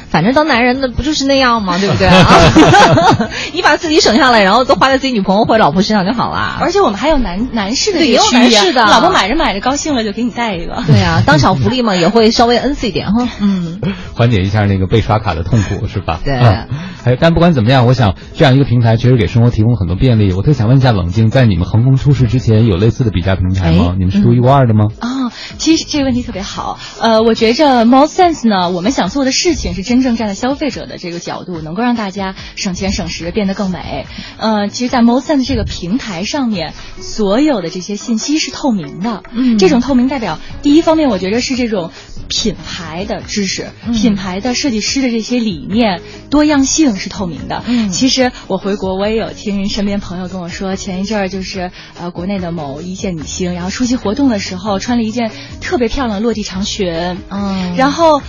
反正当男人的不就是那样吗？对不对啊？你把自己省下来，然后都花在自己女朋友或者老婆身上就好了。而且我们还有男男士的也有男士的，老婆买着买着高兴了就给你带一个。对啊，当场福利嘛也会稍微恩赐一点哈。嗯，缓解一下那个被刷卡的痛苦是吧？对。哎，但不管怎么样，我想这样一个平台确实给生活提供很多便利。我特想问一下冷静，在你们横空出世之前，有类似的比价平台吗？你们是独一无二的吗？啊，其实这个问题特别好。呃，我觉着 ModeSense 呢，我们想做的事情是真正站在消费者的这个角度，能够让大家省钱省时，变得更美。呃，其实，在 ModeSense 这个平台上面，所有的这些信息是透明的。嗯，这种透明代表第一方面，我觉得是这种品牌的知识、品牌的设计师的这些理念、多样性是透明的。嗯，其实我回国，我也有听身边朋友跟我说，前一阵儿就是呃国内的某一线女星，然后出席活动的时候穿了一件特别漂亮的落地长裙。嗯，然后。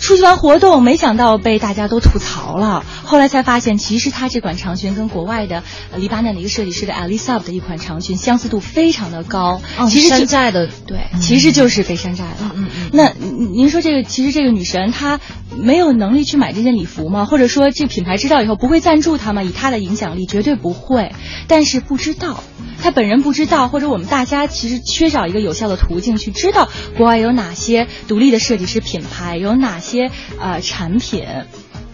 出去玩活动，没想到被大家都吐槽了。后来才发现，其实他这款长裙跟国外的黎巴嫩的一个设计师的 Alisab 的一款长裙相似度非常的高。哦，其实山寨的，对，其实就是被山寨了。嗯嗯。那您说这个，其实这个女神她没有能力去买这件礼服吗？或者说这品牌知道以后不会赞助她吗？以她的影响力，绝对不会。但是不知道，她本人不知道，或者我们大家其实缺少一个有效的途径去知道国外有哪些独立的设计师品牌，有哪些。些啊产品，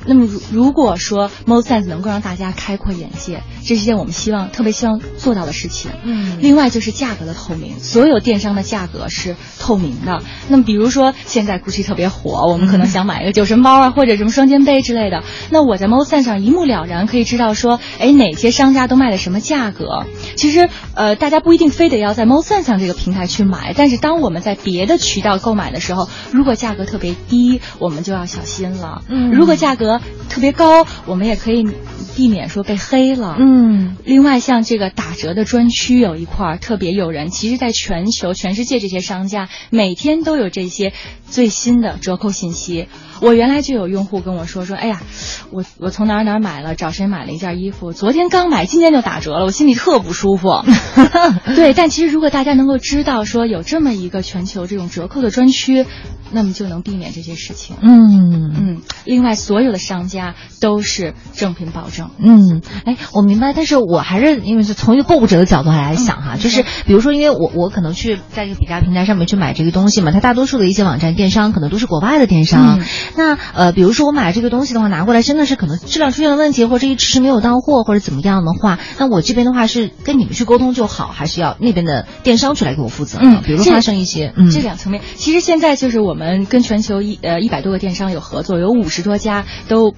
那么如如果说 ModeSense 能够让大家开阔眼界，这是一件我们希望特别希望做到的事情。嗯，另外就是价格的透明，所有电商的价格是透明的。那么比如说现在 GUCCI 特别火，我们可能想买一个酒神包啊，或者什么双肩背之类的，那我在 ModeSense 上一目了然可以知道说，哎哪些商家都卖的什么价格。其实呃大家不一定非得要在 ModeSense 上这个平台去买，但是当我们在别的渠道购买的时候，如果价格特别低，我们就要小心了。嗯，如果价格特别高，我们也可以避免说被黑了。嗯，另外像这个打折的专区有一块特别诱人，其实在全球、全世界这些商家每天都有这些最新的折扣信息。我原来就有用户跟我说说，哎呀，我我从哪儿哪儿买了，找谁买了一件衣服，昨天刚买，今天就打折了，我心里特不舒服。对，但其实如果大家能够知道说有这么一个全球这种折扣的专区，那么就能避免这些事情。嗯嗯，另外所有的商家都是正品保证。嗯，哎，我明白，但是我还是因为是从一个购物者的角度来想哈，就是比如说，因为我我可能去在这个比价平台上面去买这个东西嘛，它大多数的一些网站电商可能都是国外的电商。那呃，比如说我买这个东西的话，拿过来真的是可能质量出现了问题，或者一迟迟没有到货，或者怎么样的话，那我这边的话是跟你们去沟通就好，还是要那边的电商去来给我负责？嗯，比如发生一些嗯这两层面，其实现在就是我们跟全球一呃一百多个电商有合作，有五十多家都。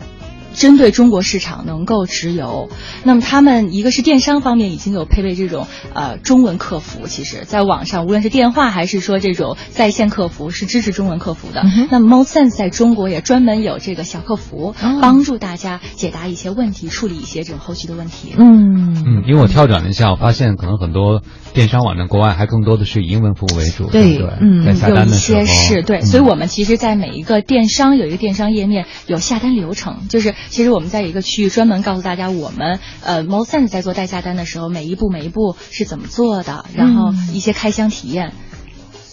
针对中国市场能够直邮，那么他们一个是电商方面已经有配备这种呃中文客服，其实在网上无论是电话还是说这种在线客服是支持中文客服的。那么 MoSense 在中国也专门有这个小客服，帮助大家解答一些问题，处理一些这种后续的问题。嗯嗯，因为我跳转了一下，我发现可能很多电商网站国外还更多的是以英文服务为主。对，嗯，在下单的时候，有一些是对，所以我们其实，在每一个电商有一个电商页面有下单流程，就是。其实我们在一个区域专门告诉大家，我们呃 m o s e n 在做代下单的时候，每一步每一步是怎么做的，然后一些开箱体验，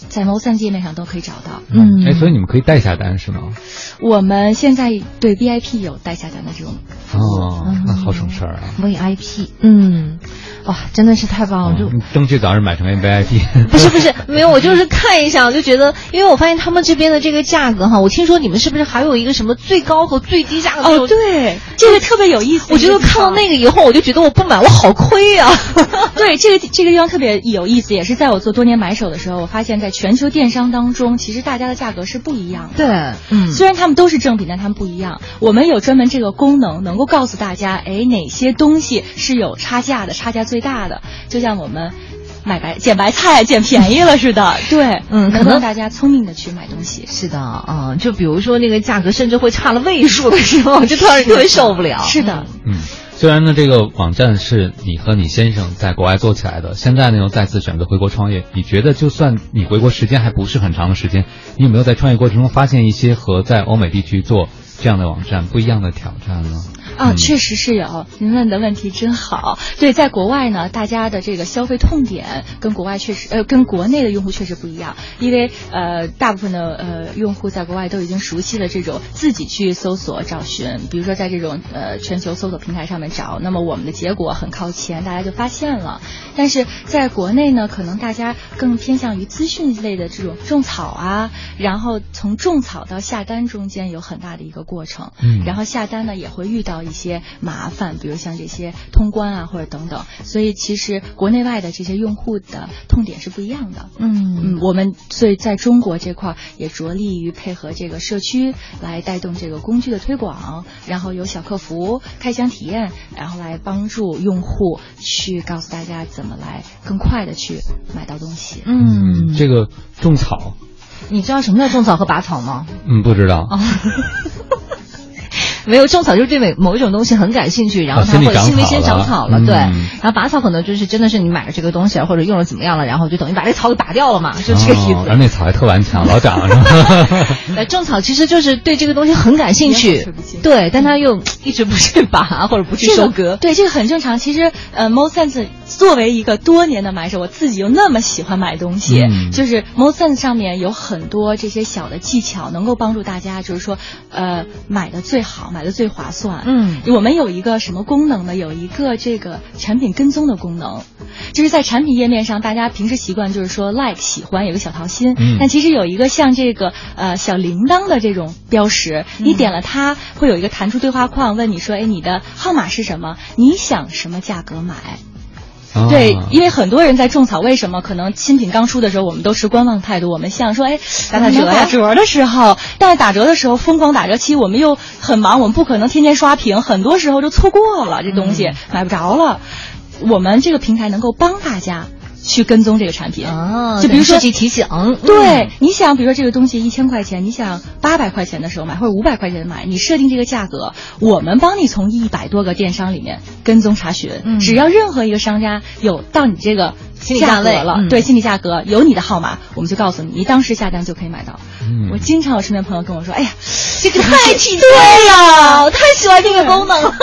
在 e n s 页面上都可以找到。嗯，哎，所以你们可以代下单是吗？我们现在对 VIP 有代下单的这种哦，那好省事儿啊。VIP，嗯。哇，真的是太棒了！就争取早日买成 VIP。不是不是，没有，我就是看一下，我就觉得，因为我发现他们这边的这个价格哈，我听说你们是不是还有一个什么最高和最低价格？哦，对，这个特别有意思。我觉得看到那个以后，我就觉得我不买我好亏呀。对，这个这个地方特别有意思，也是在我做多年买手的时候，我发现在全球电商当中，其实大家的价格是不一样的。对，嗯，虽然他们都是正品，但他们不一样。我们有专门这个功能，能够告诉大家，哎，哪些东西是有差价的，差价最大的。就像我们买白捡白菜捡便宜了似的，对，嗯，可能大家聪明的去买东西。是的，嗯，就比如说那个价格甚至会差了位数的时候，就突然特别受不了。是的，嗯，虽然呢这个网站是你和你先生在国外做起来的，现在呢又再次选择回国创业，你觉得就算你回国时间还不是很长的时间，你有没有在创业过程中发现一些和在欧美地区做这样的网站不一样的挑战呢？啊，确实是有。您问的问题真好。对，在国外呢，大家的这个消费痛点跟国外确实，呃，跟国内的用户确实不一样。因为呃，大部分的呃用户在国外都已经熟悉了这种自己去搜索找寻，比如说在这种呃全球搜索平台上面找，那么我们的结果很靠前，大家就发现了。但是在国内呢，可能大家更偏向于资讯类的这种种草啊，然后从种草到下单中间有很大的一个过程，嗯，然后下单呢也会遇到。一些麻烦，比如像这些通关啊，或者等等，所以其实国内外的这些用户的痛点是不一样的。嗯嗯，我们所以在中国这块也着力于配合这个社区来带动这个工具的推广，然后有小客服开箱体验，然后来帮助用户去告诉大家怎么来更快的去买到东西。嗯，这个种草，你知道什么叫种草和拔草吗？嗯，不知道。没有种草就是对每某一种东西很感兴趣，然后它会因为先长草了，对。然后拔草可能就是真的是你买了这个东西或者用了怎么样了，然后就等于把这草给拔掉了嘛，就这个意思。而那草还特顽强，老长是吧？呃，种草其实就是对这个东西很感兴趣，对，但他又一直不去拔或者不去收割，对，这个很正常。其实呃，MoSense 作为一个多年的买手，我自己又那么喜欢买东西，就是 MoSense 上面有很多这些小的技巧，能够帮助大家，就是说呃买的最好。买的最划算，嗯，我们有一个什么功能呢？有一个这个产品跟踪的功能，就是在产品页面上，大家平时习惯就是说 like 喜欢有个小桃心，嗯，但其实有一个像这个呃小铃铛的这种标识，你点了它会有一个弹出对话框，问你说，哎，你的号码是什么？你想什么价格买？对，因为很多人在种草，为什么可能新品刚出的时候，我们都持观望态度？我们想说，哎，打打折打折的时候，但是打折的时候疯狂打折期，我们又很忙，我们不可能天天刷屏，很多时候就错过了这东西，买不着了。我们这个平台能够帮大家去跟踪这个产品。啊，就比如说设计提醒，对，你想，比如说这个东西一千块钱，你想八百块钱的时候买，或者五百块钱买，你设定这个价格，我们帮你从一百多个电商里面跟踪查询，嗯。只要任何一个商家有到你这个心理价位了，嗯对，心理价格有你的号码，我们就告诉你，你当时下单就可以买到。嗯。我经常有身边朋友跟我说，哎呀，这个太体对了，我 太喜欢这个功能了。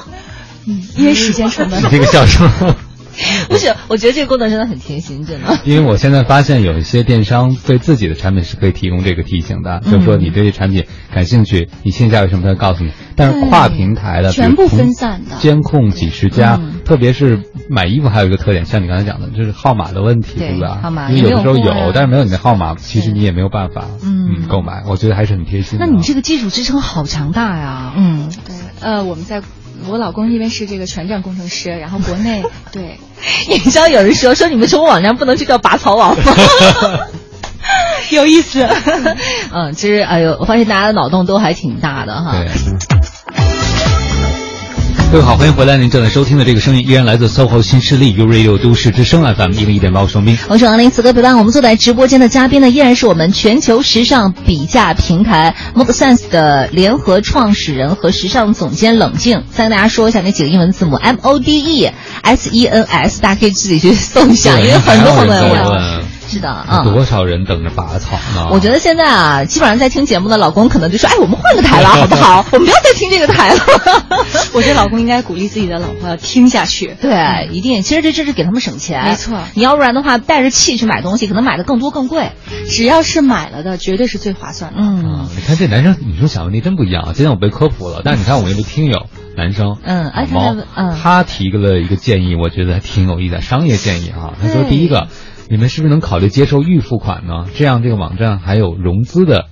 嗯，因为时间成本。你这个笑声。不是，我觉得这个功能真的很贴心，真的。因为我现在发现有一些电商对自己的产品是可以提供这个提醒的，嗯就是说你对这产品感兴趣，你线下有什么，他会告诉你。但是跨平台的，全部分散的监控几十家，嗯特别是买衣服还有一个特点，像你刚才讲的，就是号码的问题，对对吧？号码因为有的时候有但是没有你的号码，其实你也没有办法嗯购买。我觉得还是很贴心。那你这个基础支撑好强大呀，嗯。对，呃，我们在。我老公因为是这个全站工程师，然后国内 对，你知道有人说说你们宠物网站不能就叫拔草网吗？有意思。嗯，其实哎呦，我发现大家的脑洞都还挺大的哈。对。各位好，欢迎回来！您正在收听的这个声音依然来自 SOHO 新势力 U Radio 都市之声 FM 一零一点八，我是王斌。我是王林，此刻陪伴我们坐在直播间的嘉宾呢，依然是我们全球时尚比价平台 Mode Sense 的联合创始人和时尚总监冷静。再跟大家说一下那几个英文字母 M O D E S E N S，大家可以自己去搜 一下，因为很多朋友在问。问，是的啊。多少人等着拔草呢？我觉得现在啊，基本上在听节目的老公可能就说：“哎，我们换个台了，好不好？我们不要再听这个台了。”我觉得老公应该鼓励自己的老婆要听下去。对，一定。其实这这是给他们省钱，没错你要不然的话，带着气去买东西，可能买的更多更贵。只要是买了的，绝对是最划算的。嗯啊，你看这男生女生想问题真不一样啊！今天我被科普了，但是你看我们一位听友男生，嗯哎毛他在嗯他提了一个建议，我觉得还挺有意思的，商业建议啊。他说第一个，你们是不是能考虑接受预付款呢？这样这个网站还有融资的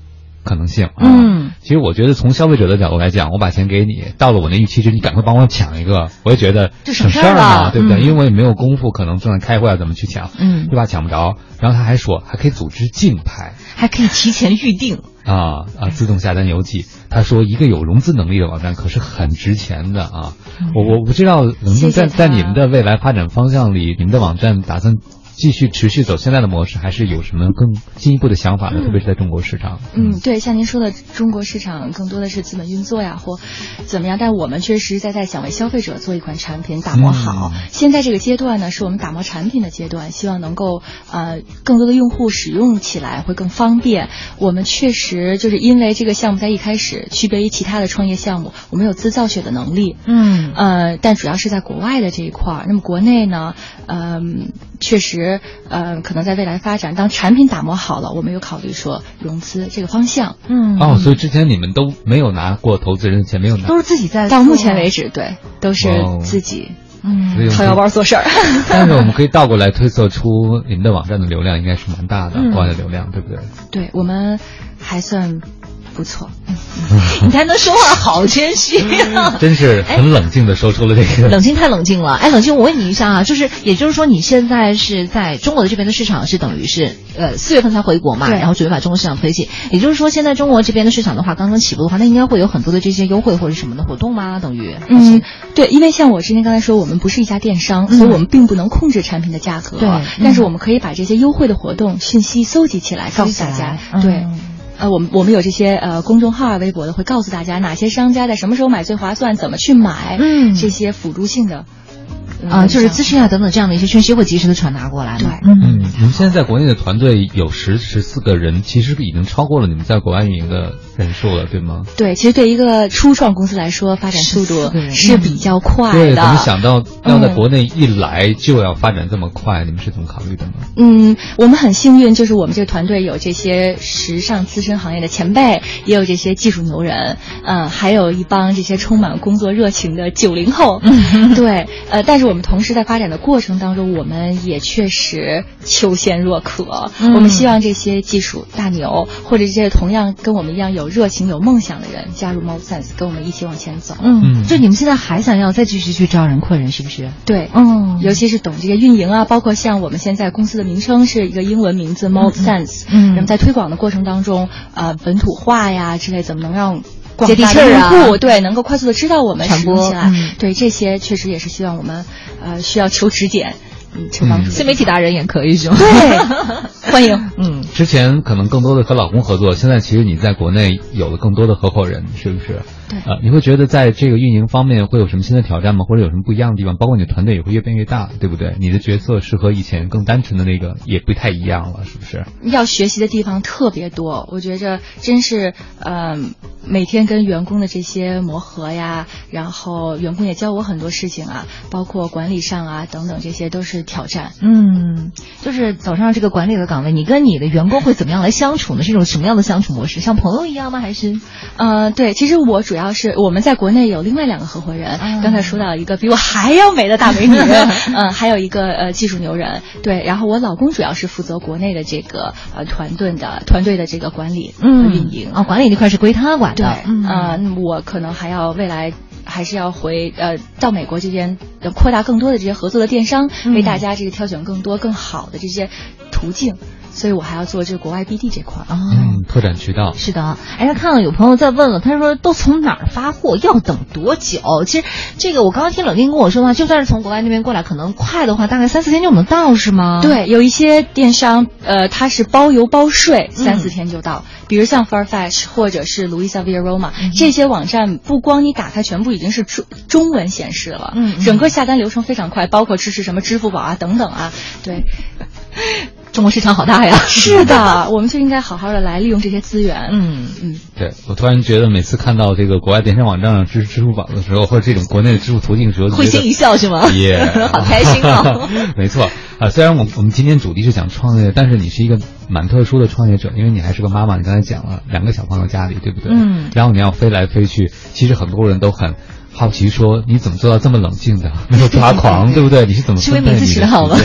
可能性啊。嗯，其实我觉得从消费者的角度来讲，我把钱给你，到了我那预期值，你赶快帮我抢一个，我也觉得这省事事儿嘛，对不对？嗯因为我也没有功夫，可能正在开会啊，怎么去抢，嗯对吧？抢不着。然后他还说，还可以组织竞拍。还可以提前预定。啊啊！自动下单邮寄。他说，一个有融资能力的网站可是很值钱的啊！我我不知道冷静谢谢他在在你们的未来发展方向里，你们的网站打算继续持续走现在的模式，还是有什么更进一步的想法呢？特别是在中国市场。嗯，对，像您说的，中国市场更多的是资本运作呀，或怎么样，但我们确实实在在想为消费者做一款产品打磨好。嗯现在这个阶段呢，是我们打磨产品的阶段，希望能够呃更多的用户使用起来会更方便。我们确实就是因为这个项目在一开始区别于其他的创业项目，我们有自造血的能力。嗯呃，但主要是在国外的这一块儿。那么国内呢，嗯、确实，呃，可能在未来发展，当产品打磨好了，我们有考虑说融资这个方向。嗯哦，所以之前你们都没有拿过投资人的钱，没有拿都。是自己在。到目前为止，对，都是哦自己嗯所以掏腰包做事儿。但是我们可以倒过来推测出你们的网站的流量应该是蛮大的，嗯国外的流量，对不对？对我们还算不错。你才能说话好谦虚啊。真是很冷静的说出了这个。冷静太冷静了，哎，冷静，我问你一下啊，就是也就是说，你现在是在中国的这边的市场是等于是呃四月份才回国嘛，然后准备把中国市场推进，也就是说，现在中国这边的市场的话，刚刚起步的话，那应该会有很多的这些优惠或者什么的活动吗？等于嗯，对，因为像我之前刚才说，我们不是一家电商，嗯所以我们并不能控制产品的价格。对但是我们可以把这些优惠的活动信息搜集起来，告诉大家。嗯对。呃，我们我们有这些呃公众号啊、微博的，会告诉大家哪些商家在什么时候买最划算，怎么去买，嗯这些辅助性的呃啊、就是资讯啊等等这样的一些讯息会及时的传达过来嘛。对嗯嗯，你们现在在国内的团队有十十四个人，其实已经超过了你们在国外运营的人数了，对吗？对，其实对一个初创公司来说，发展速度14个人是比较快的。对，怎么想到要在嗯国内一来就要发展这么快？你们是怎么考虑的呢？嗯，我们很幸运，就是我们这个团队有这些时尚资深行业的前辈，也有这些技术牛人，嗯、还有一帮这些充满工作热情的九零后。对，呃，但是我们同时在发展的过程当中，我们也确实求贤若渴。嗯我们希望这些技术大牛，或者这些同样跟我们一样有热情、有梦想的人，加入 Mode Sense，跟我们一起往前走。嗯，嗯。就你们现在还想要再继续去招人扩人，是不是？对，嗯。尤其是懂这个运营啊，包括像我们现在公司的名称是一个英文名字 Mode Sense，嗯。那么在推广的过程当中，呃，本土化呀之类，怎么能让广接地大的用气儿啊。户对能够快速的知道我们传播。使用起来？嗯。对这些确实也是希望我们呃需要求指点。承帮主。新媒体达人也可以是吗？对，欢迎。嗯，之前可能更多的和老公合作，现在其实你在国内有了更多的合伙人，是不是？对。呃，你会觉得在这个运营方面会有什么新的挑战吗？或者有什么不一样的地方？包括你的团队也会越变越大，对不对？你的角色是和以前更单纯的那个也不太一样了，是不是？要学习的地方特别多，我觉着真是，嗯，每天跟员工的这些磨合呀，然后员工也教我很多事情啊，包括管理上啊等等，这些都是挑战。嗯，就是走上这个管理的岗位，你跟你的员工会怎么样来相处呢？是一种什么样的相处模式？像朋友一样吗？还是？呃，对，其实我主要是我们在国内有另外两个合伙人，刚才说到一个比我还要美的大美女，嗯，还有一个呃技术牛人，对，然后我老公主要是负责国内的这个呃团队的团队的这个管理和运营。啊，管理这块是归他管的，对，呃，我可能还要未来还是要回呃到美国这边扩大更多的这些合作的电商，为大家这个挑选更多更好的这些途径。所以我还要做这个国外 BD 这块儿啊，拓展渠道。是的，哎，他看到有朋友在问了，他说都从哪儿发货，要等多久？其实这个我刚刚听冷静跟我说的话，就算是从国外那边过来，可能快的话，大概三四天就能到，是吗？对，有一些电商，呃，它是包邮包税，三四天就到。比如像 Farfetch 或者是 Louisa v i r o m a 这些网站，不光你打开全部已经是中中文显示了，嗯，整个下单流程非常快，包括支持什么支付宝啊等等啊，对。中国市场好大呀！是的，我们就应该好好的来利用这些资源。嗯嗯，对我突然觉得，每次看到这个国外电商网站上支持支付宝的时候，或者这种国内的支付途径的时候，会心一笑是吗？耶，好开心哦！没错啊，虽然我我们今天主题是讲创业，但是你是一个蛮特殊的创业者，因为你还是个妈妈。你刚才讲了两个小朋友家里，对不对？嗯。然后你要飞来飞去，其实很多人都很好奇，说你怎么做到这么冷静的，没有抓狂，对不对？你是怎么分配你的时间的？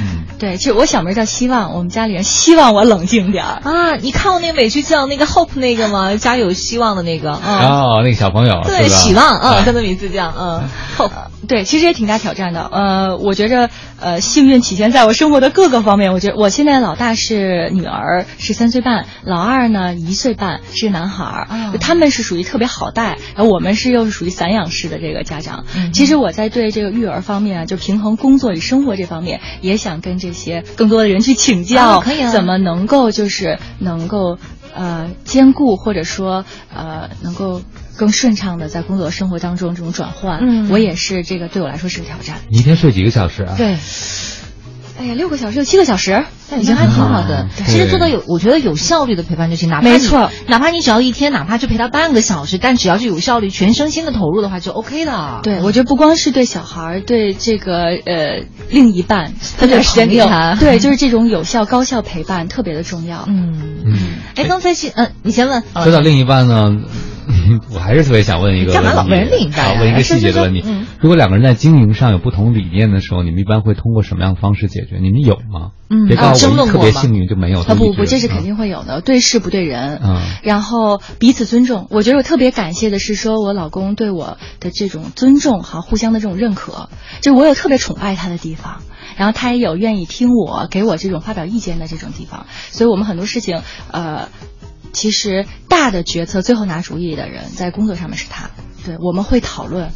嗯。对，其实我小名叫希望，我们家里人希望我冷静点儿啊。你看过那美剧叫那个 Hope 那个吗？家有希望的那个啊哦，那个小朋友对，希望啊，他的名字叫嗯 Hope。对，其实也挺大挑战的。呃，我觉着呃，幸运体现在我生活的各个方面。我觉得我现在老大是女儿，是三岁半；老二呢一岁半，是个男孩儿。他们是属于特别好带，然后我们是又是属于散养式的这个家长。其实我在对这个育儿方面啊，就平衡工作与生活这方面，也想跟这些更多的人去请教，可以怎么能够就是能够呃兼顾，或者说呃能够。更顺畅的在工作生活当中这种转换，嗯，我也是这个对我来说是个挑战。你一天睡几个小时啊？对，哎呀，六个小时，七个小时，那已经还挺好的。其实做到有，我觉得有效率的陪伴就行。哪怕没错，哪怕你只要一天，哪怕就陪他半个小时，但只要是有效率、全身心的投入的话，就 OK 的。对，我觉得不光是对小孩，对这个呃另一半，分点时间给他，对，就是这种有效、高效陪伴特别的重要。嗯嗯。哎，刚才是，嗯，你先问。说到另一半呢？我还是特别想问一个问题，好，问一个细节的问题。如果两个人在经营上有不同理念的时候，你们一般会通过什么样的方式解决？你们有吗？嗯，别告诉我特别幸运就没有。啊不不，这是肯定会有的，对事不对人。嗯，然后彼此尊重。我觉得我特别感谢的是，说我老公对我的这种尊重，哈，互相的这种认可，就我有特别宠爱他的地方，然后他也有愿意听我给我这种发表意见的这种地方，所以我们很多事情，呃。其实大的决策最后拿主意的人在工作上面是他，对，我们会讨论，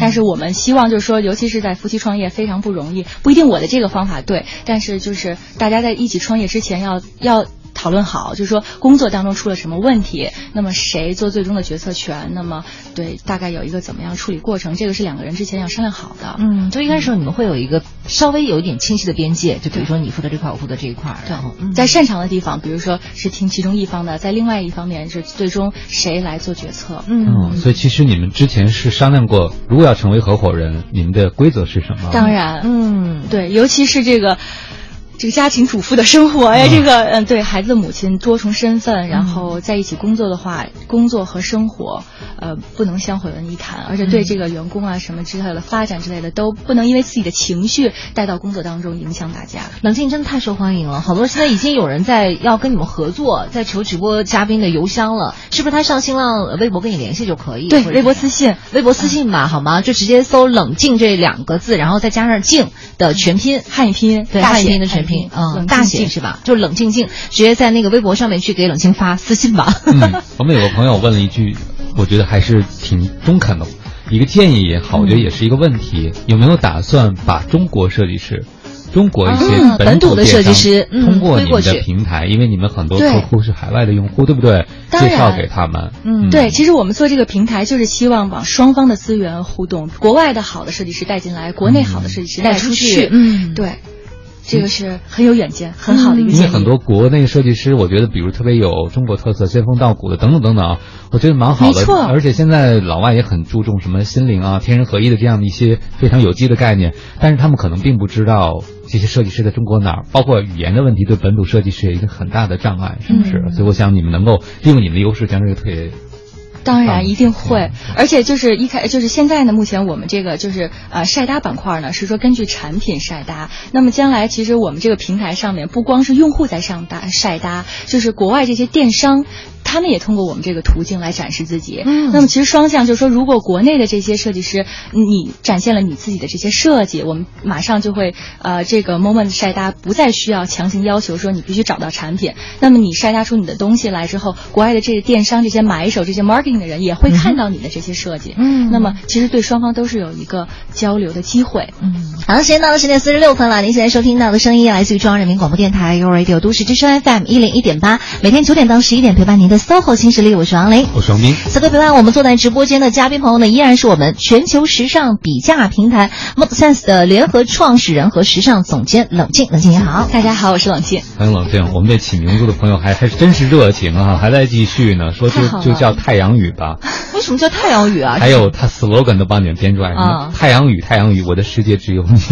但是我们希望就是说，尤其是在夫妻创业非常不容易，不一定我的这个方法对，但是就是大家在一起创业之前要要。讨论好，就是说工作当中出了什么问题，那么谁做最终的决策权？那么对，大概有一个怎么样处理过程，这个是两个人之前要商量好的。嗯，就一开始你们会有一个稍微有一点清晰的边界，就比如说你负责这块，我负责这一块。然后在擅长的地方，比如说是听其中一方的，在另外一方面是最终谁来做决策。嗯，所以其实你们之前是商量过，如果要成为合伙人，你们的规则是什么？当然，嗯，对，尤其是这个。这个家庭主妇的生活呀，这个嗯，对孩子的母亲多重身份，然后在一起工作的话，工作和生活呃不能相混为一谈，而且对这个员工啊什么之类的发展之类的都不能因为自己的情绪带到工作当中影响大家。冷静真的太受欢迎了，好多现在已经有人在要跟你们合作，在求直播嘉宾的邮箱了，是不是他上新浪微博跟你联系就可以？对，微博私信，微博私信吧，好吗？就直接搜“冷静”这两个字，然后再加上“静”的全拼汉语拼音，对，汉语拼音的全拼。嗯，大写是吧？就冷静静，直接在那个微博上面去给冷静发私信吧。嗯，我们有个朋友问了一句，我觉得还是挺中肯的，一个建议也好，我觉得也是一个问题，有没有打算把中国设计师中国一些本土的设计师通过你们的平台，因为你们很多客户是海外的用户，对不对？介绍给他们。嗯，对，其实我们做这个平台就是希望把双方的资源互动，国外的好的设计师带进来，国内好的设计师带出去。嗯，对。这个是很有远见，很好的一个。因为很多国内设计师，我觉得，比如特别有中国特色、仙风道骨的等等等等啊，我觉得蛮好的。没错。而且现在老外也很注重什么心灵啊、天人合一的这样的一些非常有机的概念，但是他们可能并不知道这些设计师在中国哪儿，包括语言的问题，对本土设计师有一个很大的障碍，是不是？所以我想你们能够利用你们的优势，将这个特别。当然一定会，而且就是一开就是现在呢，目前我们这个就是呃晒搭板块呢，是说根据产品晒搭。那么将来其实我们这个平台上面不光是用户在上搭晒搭，就是国外这些电商。他们也通过我们这个途径来展示自己。嗯，那么其实双向就是说，如果国内的这些设计师，你展现了你自己的这些设计，我们马上就会呃，这个 moment 晒搭不再需要强行要求说你必须找到产品。那么你晒搭出你的东西来之后，国外的这个电商、这些买手、这些的人也会看到你的这些设计。嗯，那么其实对双方都是有一个交流的机会。嗯，好，时间到了十点四十六分了。您现在收听到的声音来自于中央人民广播电台 u Radio 都市之声 FM 一零一点八，每天九点到十一点陪伴您的。SOHO 新势力，我是王琳，我是王斌。此刻陪伴我们坐在直播间的嘉宾朋友呢，依然是我们全球时尚比价平台 ModeSense 的联合创始人和时尚总监冷静。冷静你好，大家好，我是冷静。欢迎冷静。我们这起名字的朋友还还是真是热情啊，还在继续呢，说就就叫太阳雨吧。为什么叫太阳雨啊？还有他 slogan 都帮你们编出来，什么太阳雨，太阳雨，我的世界只有你。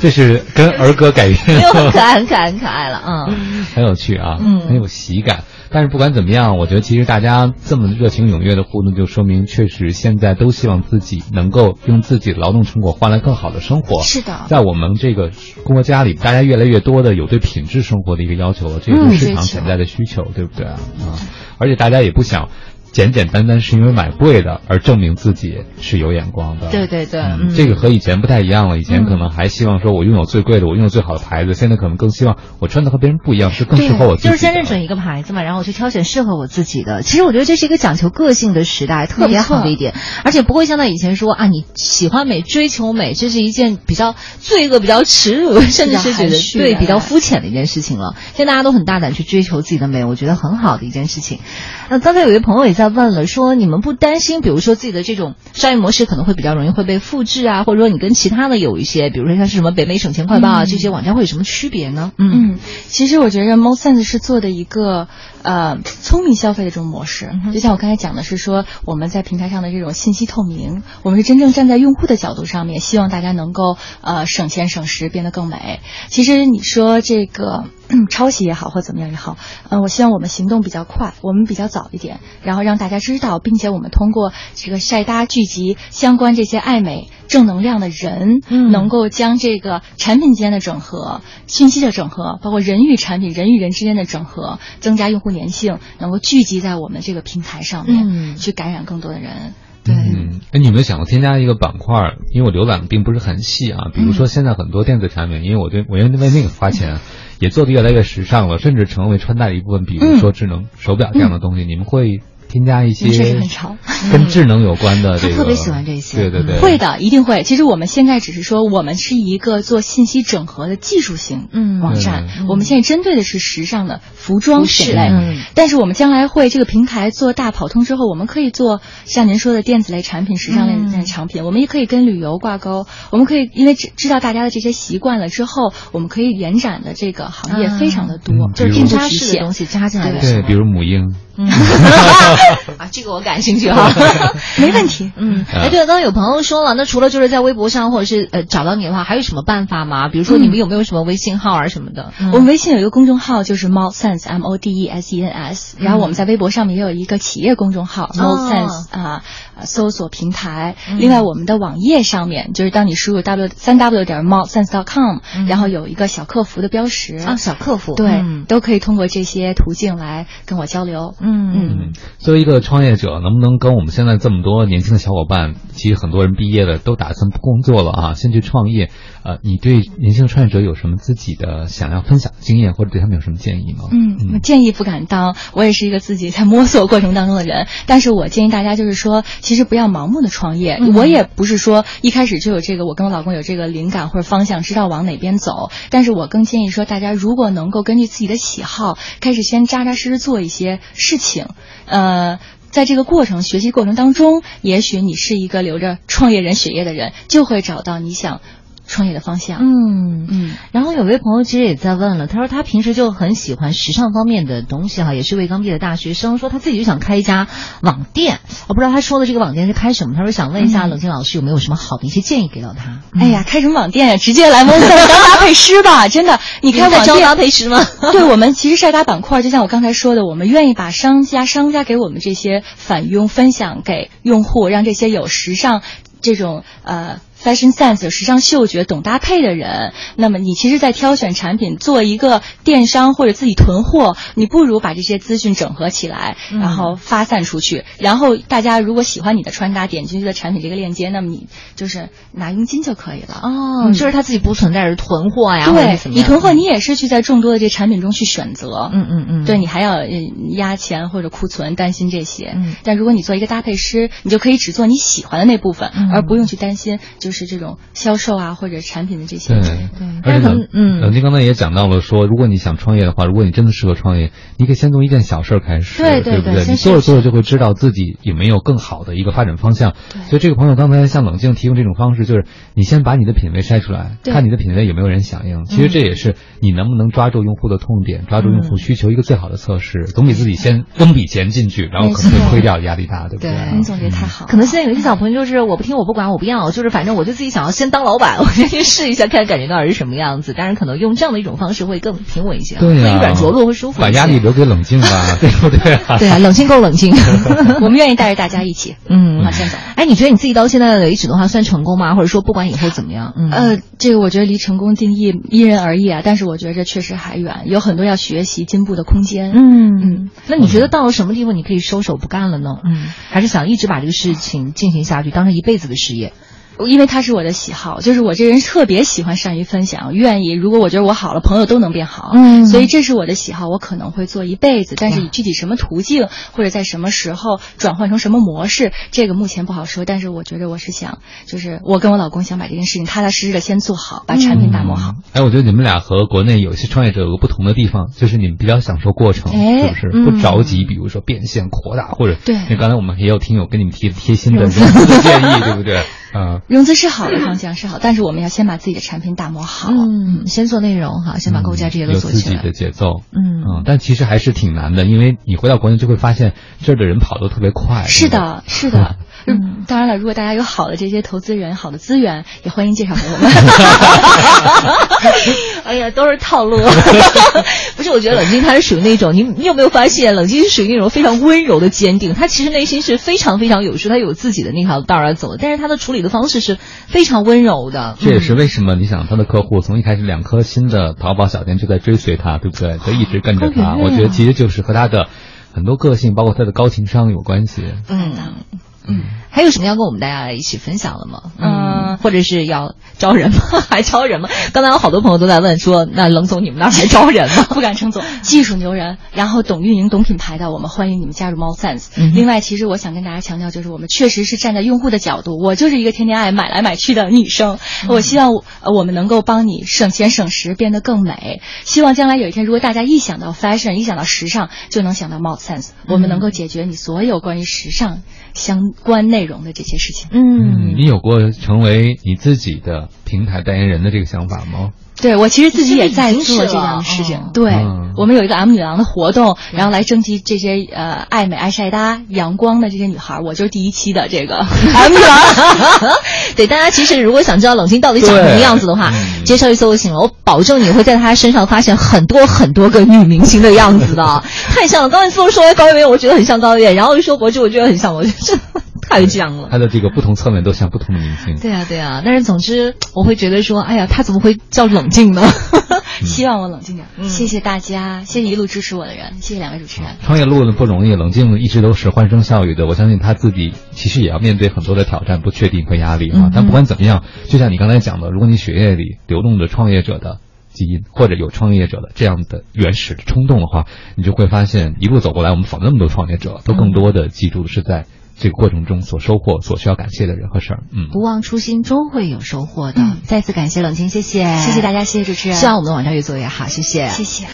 这是跟儿歌改编，很可爱，很可爱，很可爱了，嗯，很有趣啊，嗯，很有喜感。但是不管怎么样，我觉得其实大家这么热情踊跃的互动，就说明确实现在都希望自己能够用自己的劳动成果换来更好的生活。是的，在我们这个国家里，大家越来越多的有对品质生活的一个要求，这也是市场潜在的需求，对不对啊？啊，而且大家也不想。简简单单是因为买贵的而证明自己是有眼光的，对对对，这个和以前不太一样了。以前可能还希望说我拥有最贵的，我拥有最好的牌子，现在可能更希望我穿的和别人不一样，是更适合我自己。就是先认准一个牌子嘛，然后我去挑选适合我自己的。其实我觉得这是一个讲求个性的时代，特别好的一点，而且不会像在以前说啊，你喜欢美、追求美，这是一件比较罪恶、比较耻辱，甚至是觉得对比较肤浅的一件事情了。现在大家都很大胆去追求自己的美，我觉得很好的一件事情。那刚才有一位朋友也在问了，说。你们不担心，比如说自己的这种商业模式可能会比较容易会被复制啊，或者说你跟其他的有一些，比如说像是什么北美省钱快报啊这些网站会有什么区别呢？嗯，其实我觉得 MoSense 是做的一个呃聪明消费的这种模式，就像我刚才讲的是说我们在平台上的这种信息透明，我们是真正站在用户的角度上面，希望大家能够呃省钱省时变得更美。其实你说这个。抄袭也好，或怎么样也好，呃，我希望我们行动比较快，我们比较早一点，然后让大家知道，并且我们通过这个晒搭聚集相关这些爱美正能量的人，嗯，能够将这个产品间的整合、信息的整合，包括人与产品、人与人之间的整合，增加用户粘性，能够聚集在我们这个平台上面，去感染更多的人。对，哎，你有没有想过添加一个板块？因为我浏览的并不是很细啊，比如说现在很多电子产品，因为我对我因为那个花钱。也做的越来越时尚了，甚至成为穿戴的一部分。比如说智能手表这样的东西，你们会？添加一些确实很潮跟智能有关的，这个特别喜欢这些。对对对，会的，一定会。其实我们现在只是说，我们是一个做信息整合的技术型网站。我们现在针对的是时尚的服装品类，但是我们将来会这个平台做大跑通之后，我们可以做像您说的电子类产品、时尚类的产品。我们也可以跟旅游挂钩。我们可以因为知知道大家的这些习惯了之后，我们可以延展的这个行业非常的多，就是添加式的东西加进来的。对，比如母婴。啊，这个我感兴趣哈，没问题。嗯，哎，对了，刚刚有朋友说了，那除了就是在微博上或者是呃找到你的话，还有什么办法吗？比如说你们有没有什么微信号啊什么的？我们微信有一个公众号，就是 Mod Sense M O D E S E N S，然后我们在微博上面也有一个企业公众号 Mod Sense 啊，搜索平台。另外，我们的网页上面就是当你输入 W 三 W 点 Mod Sense dot com，然后有一个小客服的标识啊，小客服。对，都可以通过这些途径来跟我交流。嗯。嗯，作为一个创业者，能不能跟我们现在这么多年轻的小伙伴，其实很多人毕业了都打算不工作了啊，先去创业。呃，你对年轻的创业者有什么自己的想要分享的经验，或者对他们有什么建议吗？嗯，建议不敢当，我也是一个自己在摸索过程当中的人。但是我建议大家就是说，其实不要盲目的创业。我也不是说一开始就有这个，我跟我老公有这个灵感或者方向，知道往哪边走。但是我更建议说，大家如果能够根据自己的喜好，开始先扎扎实实做一些事情，呃，在这个过程学习过程当中，也许你是一个留着创业人血液的人，就会找到你想。创业的方向，嗯嗯，然后有位朋友其实也在问了，他说他平时就很喜欢时尚方面的东西哈，也是位刚毕业的大学生，说他自己就想开一家网店，我不知道他说的这个网店是开什么，他说想问一下冷静老师有没有什么好的一些建议给到他。哎呀，开什么网店呀？直接来问当搭配师吧，真的，你开网店搭配师吗？对我们其实晒搭板块，就像我刚才说的，我们愿意把商家商家给我们这些返佣分享给用户，让这些有时尚这种呃。Fashion sense 有时尚嗅觉懂搭配的人，那么你其实，在挑选产品做一个电商或者自己囤货，你不如把这些资讯整合起来，然后发散出去。然后大家如果喜欢你的穿搭，点进去的产品这个链接，那么你就是拿佣金就可以了。哦，就是他自己不存在是囤货呀，对，你囤货你也是去在众多的这产品中去选择。嗯嗯嗯，对你还要压钱或者库存，担心这些。嗯，但如果你做一个搭配师，你就可以只做你喜欢的那部分，而不用去担心就。就是这种销售啊，或者产品的这些。对对，而且冷嗯，冷静刚才也讲到了，说如果你想创业的话，如果你真的适合创业，你可以先从一件小事开始，对对对，你做着做着就会知道自己有没有更好的一个发展方向。所以这个朋友刚才向冷静提供这种方式，就是你先把你的品味筛出来，看你的品味有没有人响应。其实这也是你能不能抓住用户的痛点，抓住用户需求一个最好的测试。总比自己先扔笔钱进去，然后可能会亏掉，压力大，对不对？你总结太好。可能现在有一些小朋友就是我不听，我不管，我不要，就是反正我就自己想要先当。老板，我先去试一下，看感觉到底是什么样子。当然，可能用这样的一种方式会更平稳一些，对呀，软着陆会舒服。把压力留给冷静吧，对不对？对啊，冷静够冷静。我们愿意带着大家一起，嗯，往前走。哎，你觉得你自己到现在为止的话，算成功吗？或者说，不管以后怎么样，呃，这个我觉得离成功定义因人而异啊。但是我觉得这确实还远，有很多要学习进步的空间。嗯嗯。那你觉得到了什么地方你可以收手不干了呢？嗯，还是想一直把这个事情进行下去，当成一辈子的事业？因为他是我的喜好，就是我这人特别喜欢善于分享，愿意如果我觉得我好了，朋友都能变好，嗯，所以这是我的喜好，我可能会做一辈子，但是以具体什么途径或者在什么时候转换成什么模式，这个目前不好说。但是我觉得我是想，就是我跟我老公想把这件事情踏踏实实的先做好，把产品打磨好。哎，我觉得你们俩和国内有些创业者有个不同的地方，就是你们比较享受过程，是不是不着急？比如说变现扩大，或者对，那刚才我们也有听友跟你们提贴心的融资 的建议，对不对？嗯，融资是好的方向是好，但是我们要先把自己的产品打磨好，嗯，先做内容哈，先把构架这些都做起来。有自己的节奏，嗯嗯，但其实还是挺难的，因为你回到国内就会发现这儿的人跑得特别快。是的，是的。嗯，当然了，如果大家有好的这些投资人、好的资源，也欢迎介绍给我们。哎呀，都是套路。不是，我觉得冷静他是属于那种，你你有没有发现，冷静是属于那种非常温柔的坚定。他其实内心是非常非常有数，他有自己的那条道儿走，但是他的处理的方式是非常温柔的。这也是为什么你想他的客户从一开始两颗新的淘宝小店就在追随他，对不对？就一直跟着他。我觉得其实就是和他的很多个性，包括他的高情商有关系。嗯。嗯，还有什么要跟我们大家一起分享的吗？嗯，或者是要招人吗？还招人吗？刚才有好多朋友都在问说，那冷总你们那儿还招人吗？不敢称总，技术牛人，然后懂运营、懂品牌的，我们欢迎你们加入猫 sense。嗯另外，其实我想跟大家强调，就是我们确实是站在用户的角度，我就是一个天天爱买来买去的女生，我希望我们能够帮你省钱省时，变得更美。希望将来有一天，如果大家一想到 fashion，一想到时尚，就能想到猫 sense，我们能够解决你所有关于时尚相。关内容的这些事情，嗯，你有过成为你自己的平台代言人的这个想法吗？对，我其实自己也在做这样的事情。对，我们有一个 M 女郎的活动，然后来征集这些呃爱美、爱晒搭、阳光的这些女孩，我就是第一期的这个 M 女郎。对，大家其实如果想知道冷清到底长什么样子的话，介绍一搜就行了。我保证你会在她身上发现很多很多个女明星的样子的，太像了。刚才这说高圆圆，我觉得很像高圆圆，然后一说博志，我觉得很像，我觉得 太像了。他的这个不同侧面都像不同的明星。对啊，对啊。但是总之，我会觉得说，哎呀，他怎么会叫冷？静呢，希望我冷静点。谢谢大家，谢谢一路支持我的人，谢谢两位主持人。创业路呢不容易，冷静一直都是欢声笑语的。我相信他自己其实也要面对很多的挑战、不确定和压力啊。但不管怎么样，就像你刚才讲的，如果你血液里流动着创业者的基因，或者有创业者的这样的原始的冲动的话，你就会发现一路走过来，我们访那么多创业者，都更多的记住的是在。这个过程中所收获、所需要感谢的人和事儿，嗯，不忘初心，终会有收获的。再次感谢冷清，谢谢，谢谢大家，谢谢主持人。希望我们的网站越做越好，谢谢，谢谢。